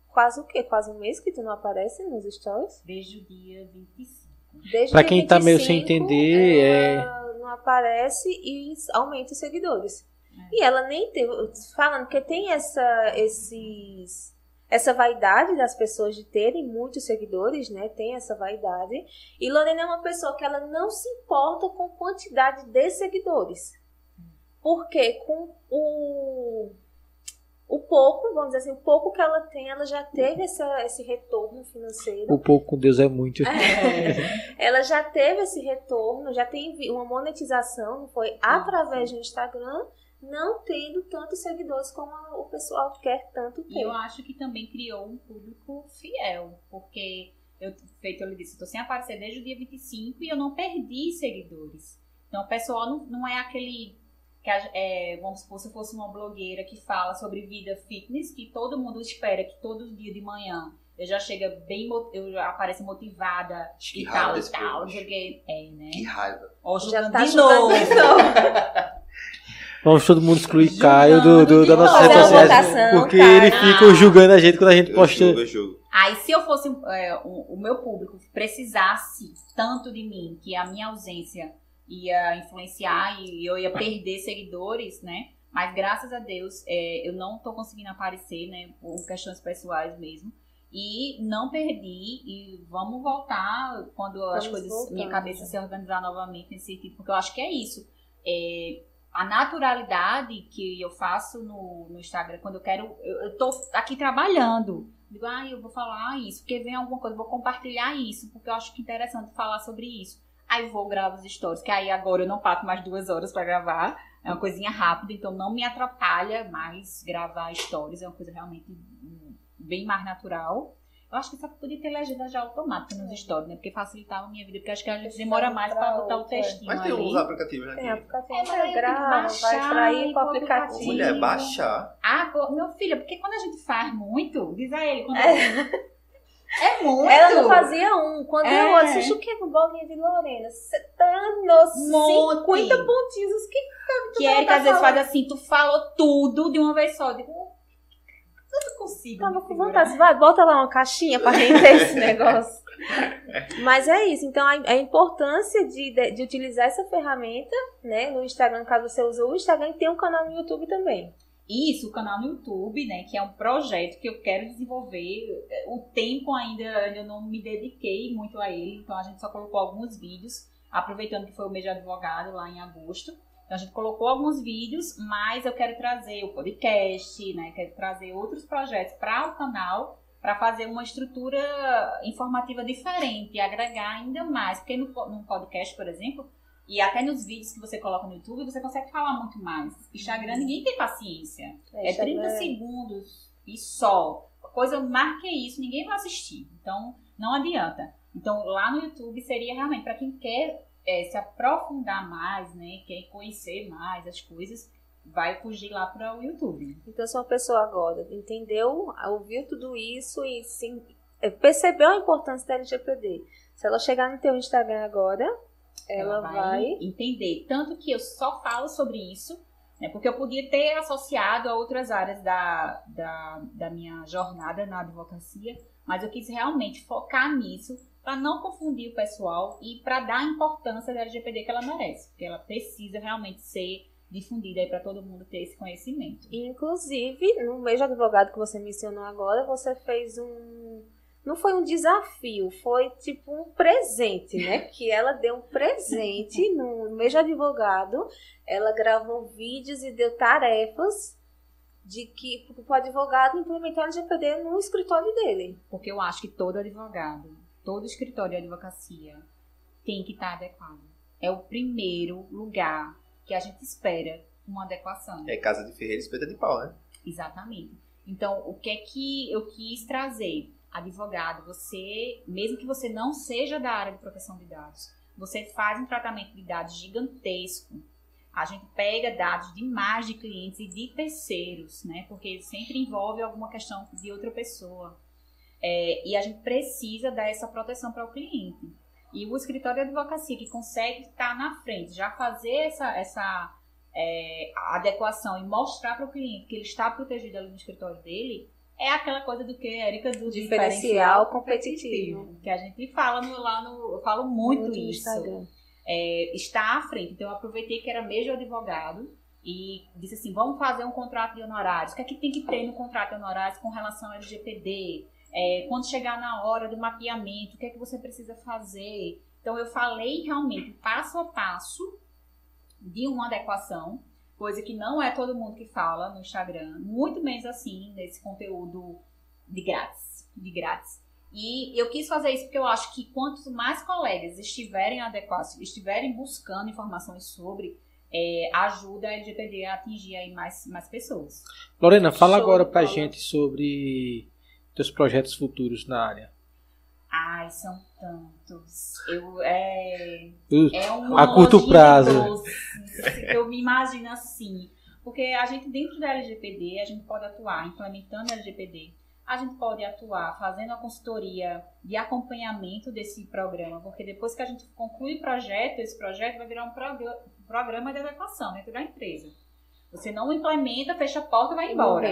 quase o quê? Quase um mês que tu não aparece nos stories? Desde o dia 25. Desde pra quem 25, tá meio sem entender, é... não aparece e aumenta os seguidores. É. E ela nem teve, falando que tem essa, esses essa vaidade das pessoas de terem muitos seguidores, né? Tem essa vaidade. E Lorena é uma pessoa que ela não se importa com quantidade de seguidores. Porque com o o pouco, vamos dizer assim, o pouco que ela tem, ela já teve essa, esse retorno financeiro. O pouco com Deus é muito. É, ela já teve esse retorno, já tem uma monetização, foi através do Instagram não tendo tantos seguidores como o pessoal quer tanto ter. E eu acho que também criou um público fiel, porque eu, feito eu lhe disse, estou sem aparecer desde o dia 25 e eu não perdi seguidores. Então o pessoal não, não é aquele que é, vamos supor, se fosse uma blogueira que fala sobre vida fitness, que todo mundo espera que todo dia de manhã eu já chega bem, eu já apareço motivada que e tal e tal, joguei, é, né? Que raiva. Ó, já tá de novo. Vamos todo mundo excluir Caio do, do, redes uma sociais. votação, Porque Caio. ele fica julgando a gente quando a gente Eu posta. julgo, eu julgo. Aí, se eu fosse é, o, o meu público precisasse tanto de mim que a minha ausência ia influenciar e eu ia perder seguidores, né? Mas graças a Deus é, eu não tô conseguindo aparecer, né? Por questões pessoais mesmo. E não perdi e vamos voltar quando as Vamos coisas, voltando, minha cabeça né? se organizar novamente nesse sentido, porque eu acho que é isso. É, a naturalidade que eu faço no, no Instagram, quando eu quero, eu, eu tô aqui trabalhando. Digo, ah, eu vou falar isso, porque vem alguma coisa, eu vou compartilhar isso, porque eu acho que é interessante falar sobre isso. Aí vou gravar os stories, que aí agora eu não passo mais duas horas pra gravar. É uma coisinha rápida, então não me atrapalha mais gravar stories, é uma coisa realmente bem mais natural. Eu acho que só podia ter legenda já automática nos stories, né? Porque facilitava a minha vida, porque acho que a gente demora mais pra botar o textinho Mas tem ali. uns aplicativos, né? Tem aplicativo É, mas aí vai baixar extrair e com o aplicativo. Mulher, baixar. Agora, meu filho, porque quando a gente faz muito, diz a ele, quando é muito. Ela não fazia um. Quando É. eu assisti o que com bolinha de Lorena? Você tá nos Monte. 50 pontinhos. Que Que Erika tá às vezes faz assim, tu falou tudo de uma vez só. Eu digo, consigo. tava com vontade. Vai, bota lá uma caixinha pra render esse negócio. Mas é isso. Então, a, a importância de, de, de utilizar essa ferramenta, né? No Instagram, caso você use o Instagram, e tem um canal no YouTube também. Isso, o canal no YouTube, né? Que é um projeto que eu quero desenvolver. O tempo ainda, ainda não me dediquei muito a ele, então a gente só colocou alguns vídeos, aproveitando que foi o mês de advogado lá em agosto. Então a gente colocou alguns vídeos, mas eu quero trazer o podcast, né? Quero trazer outros projetos para o canal para fazer uma estrutura informativa diferente e agregar ainda mais. Porque no, no podcast, por exemplo, e até nos vídeos que você coloca no YouTube, você consegue falar muito mais. Instagram, ninguém tem paciência. É 30 segundos e só. Coisa mais que isso, ninguém vai assistir. Então, não adianta. Então, lá no YouTube seria realmente para quem quer é, se aprofundar mais, né? Quer conhecer mais as coisas, vai fugir lá para o YouTube. Então, se uma pessoa agora entendeu, ouviu tudo isso e sim, eh, percebeu a importância da LGPD, se ela chegar no teu Instagram agora, ela, vai... entender. Tanto que eu só falo sobre isso, né? Porque eu podia ter associado a outras áreas da, da, da minha jornada na advocacia, mas eu quis realmente focar nisso para não confundir o pessoal e para dar a importância da LGPD que ela merece, porque ela precisa realmente ser difundida aí para todo mundo ter esse conhecimento. Inclusive, no mês de advogado que você mencionou agora, você fez um. Não foi um desafio, foi tipo um presente, né? Que ela deu um presente no mês de advogado. Ela gravou vídeos e deu tarefas de que o advogado implementar o LGPD no escritório dele. Porque eu acho que todo advogado, todo escritório de advocacia tem que estar adequado. É o primeiro lugar que a gente espera uma adequação. É casa de ferreiro, espeta de pau, né? Exatamente. Então, o que é que eu quis trazer? Advogado, você, mesmo que você não seja da área de proteção de dados, você faz um tratamento de dados gigantesco. A gente pega dados de mais de clientes e de terceiros, né? Porque sempre envolve alguma questão de outra pessoa. É, e a gente precisa dar essa proteção para o cliente. E o escritório de advocacia que consegue estar na frente, já fazer essa, essa é, adequação e mostrar para o cliente que ele está protegido ali no escritório dele, é aquela coisa do que, Érica, do Diferencial competitivo. Que a gente fala no, lá no. Eu falo muito, no isso. É, está à frente. Então eu aproveitei que era de advogado e disse assim: vamos fazer um contrato de honorários. O que é que tem que ter no contrato de honorários com relação ao LGPD? É, quando chegar na hora do mapeamento, o que é que você precisa fazer? Então eu falei realmente passo a passo de uma adequação, coisa que não é todo mundo que fala no Instagram, muito menos assim nesse conteúdo de grátis, de grátis. E eu quis fazer isso porque eu acho que quanto mais colegas estiverem adequados, estiverem buscando informações sobre, é, ajuda a LGPD a atingir aí mais, mais pessoas. Lorena, fala Show agora pra gente sobre teus projetos futuros na área. Ai, são tantos. Eu, é, Uh, é um A curto prazo. doce, Eu me imagino assim. Porque a gente, dentro da LGPD, a gente pode atuar implementando a LGPD. A gente pode atuar fazendo a consultoria de acompanhamento desse programa, porque depois que a gente conclui o projeto, esse projeto vai virar um progr- programa de adequação dentro da empresa. Você não implementa, fecha a porta e vai embora.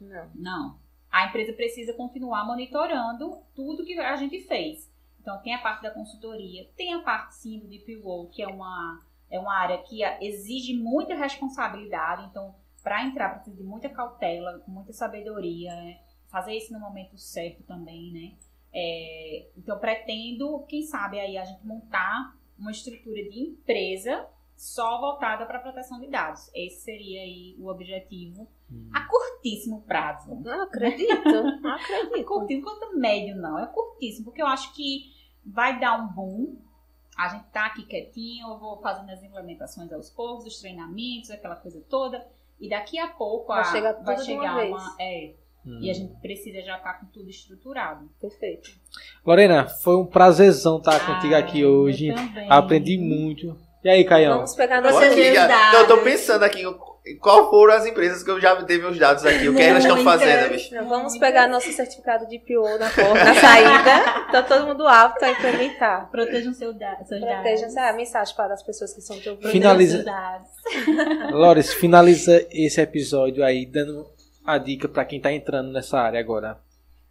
Não. Não. A empresa precisa continuar monitorando tudo que a gente fez. Então, tem a parte da consultoria, tem a parte, sim, do DPO, que é uma, é uma área que exige muita responsabilidade. Então, para entrar, precisa de muita cautela, muita sabedoria, né? fazer isso no momento certo também, né? É, então, pretendo, quem sabe, aí a gente montar uma estrutura de empresa só voltada para a proteção de dados. Esse seria aí o objetivo hum. a curtíssimo prazo. Não acredito, não acredito. curtíssimo, quanto médio não, é curtíssimo, porque eu acho que vai dar um boom. A gente tá aqui quietinho, eu vou fazendo as implementações aos poucos, os treinamentos, aquela coisa toda. E daqui a pouco vai a, chegar, vai chegar uma, uma é, hum. E a gente precisa já estar tá com tudo estruturado. Perfeito. Lorena, foi um prazerzão estar ah, contigo aqui hoje. Aprendi muito. E aí, Caião? Vamos pegar nossos dados. Eu tô pensando aqui, qual foram as empresas que eu já teve os dados aqui? O que elas estão fazendo, bicho? Vamos pegar nosso certificado de PO na porta, na saída. Então todo mundo apto a implementar. Protejam seu da, seus dados. Protejam a mensagem para as pessoas que são ouvindo. Finaliza. Lores, finaliza esse episódio aí dando a dica para quem tá entrando nessa área agora.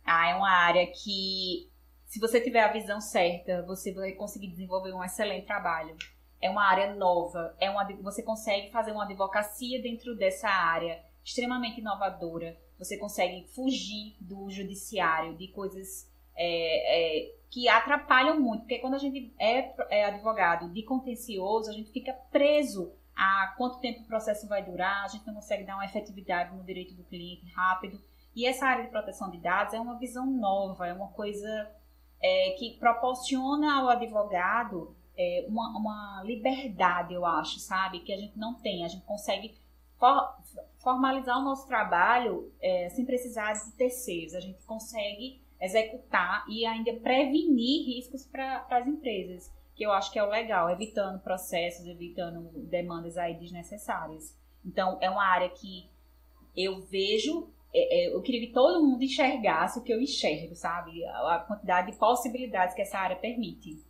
Ah, é uma área que se você tiver a visão certa, você vai conseguir desenvolver um excelente trabalho é uma área nova, é uma, você consegue fazer uma advocacia dentro dessa área extremamente inovadora. Você consegue fugir do judiciário, de coisas é, é, que atrapalham muito. Porque quando a gente é, é, advogado de contencioso, a gente fica preso a quanto tempo o processo vai durar, a gente não consegue dar uma efetividade no direito do cliente rápido. E essa área de proteção de dados é uma visão nova, é uma coisa é, que proporciona ao advogado é, uma, uma liberdade, eu acho, sabe? Que a gente não tem. A gente consegue for, formalizar o nosso trabalho é, sem precisar de terceiros. A gente consegue executar e ainda prevenir riscos para as empresas, que eu acho que é o legal, evitando processos, evitando demandas aí desnecessárias. Então, é uma área que eu vejo é, é, eu queria que todo mundo enxergasse o que eu enxergo, sabe? A quantidade de possibilidades que essa área permite.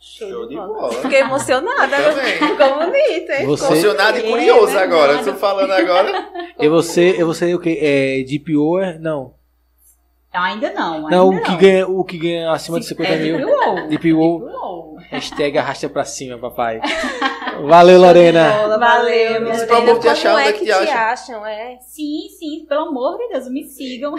Show, Show de bola. bola. Fiquei emocionada. Ficou bonito, hein? Você... Emocionado e curioso é, agora. Estou falando agora. e você, e você o que? É DPO? Não. Ainda não. Ainda não, o que, ganha, o que ganha acima de 50 é mil. DPO. DPO. Hashtag arrasta pra cima, papai. Valeu, Lorena. Valeu, meu Pelo amor de achar, onde é que te acham? É. Sim, sim, pelo amor de Deus, me sigam.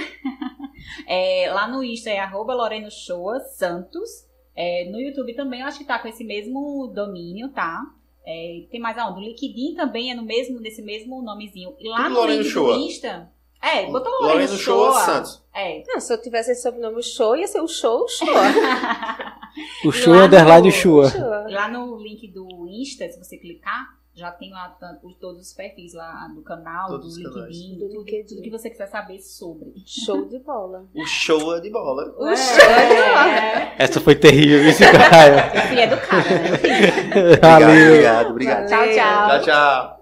É, lá no Insta é arroba Lorena Shoa Santos. É, no YouTube também eu acho que tá com esse mesmo domínio, tá? É, tem mais aonde? O LinkedIn também é no mesmo, nesse mesmo nomezinho. E lá Tudo no link do Insta. É, botou Lorena, Lorena Show Santos. É. Não, se eu tivesse esse sobrenome Show, ia ser o Show Show. o Show underline o Show. Lá no link do Insta, se você clicar, já tem lá todos os perfis lá do canal, todos do LinkedIn, do tudo, LinkedIn. tudo que você quiser saber sobre. Show de bola. O show é de bola. O é, show é de bola. Essa foi terrível, esse cara. Eu fui educada, né? Valeu. Obrigado, obrigado. Tchau, tchau. Tchau, tchau.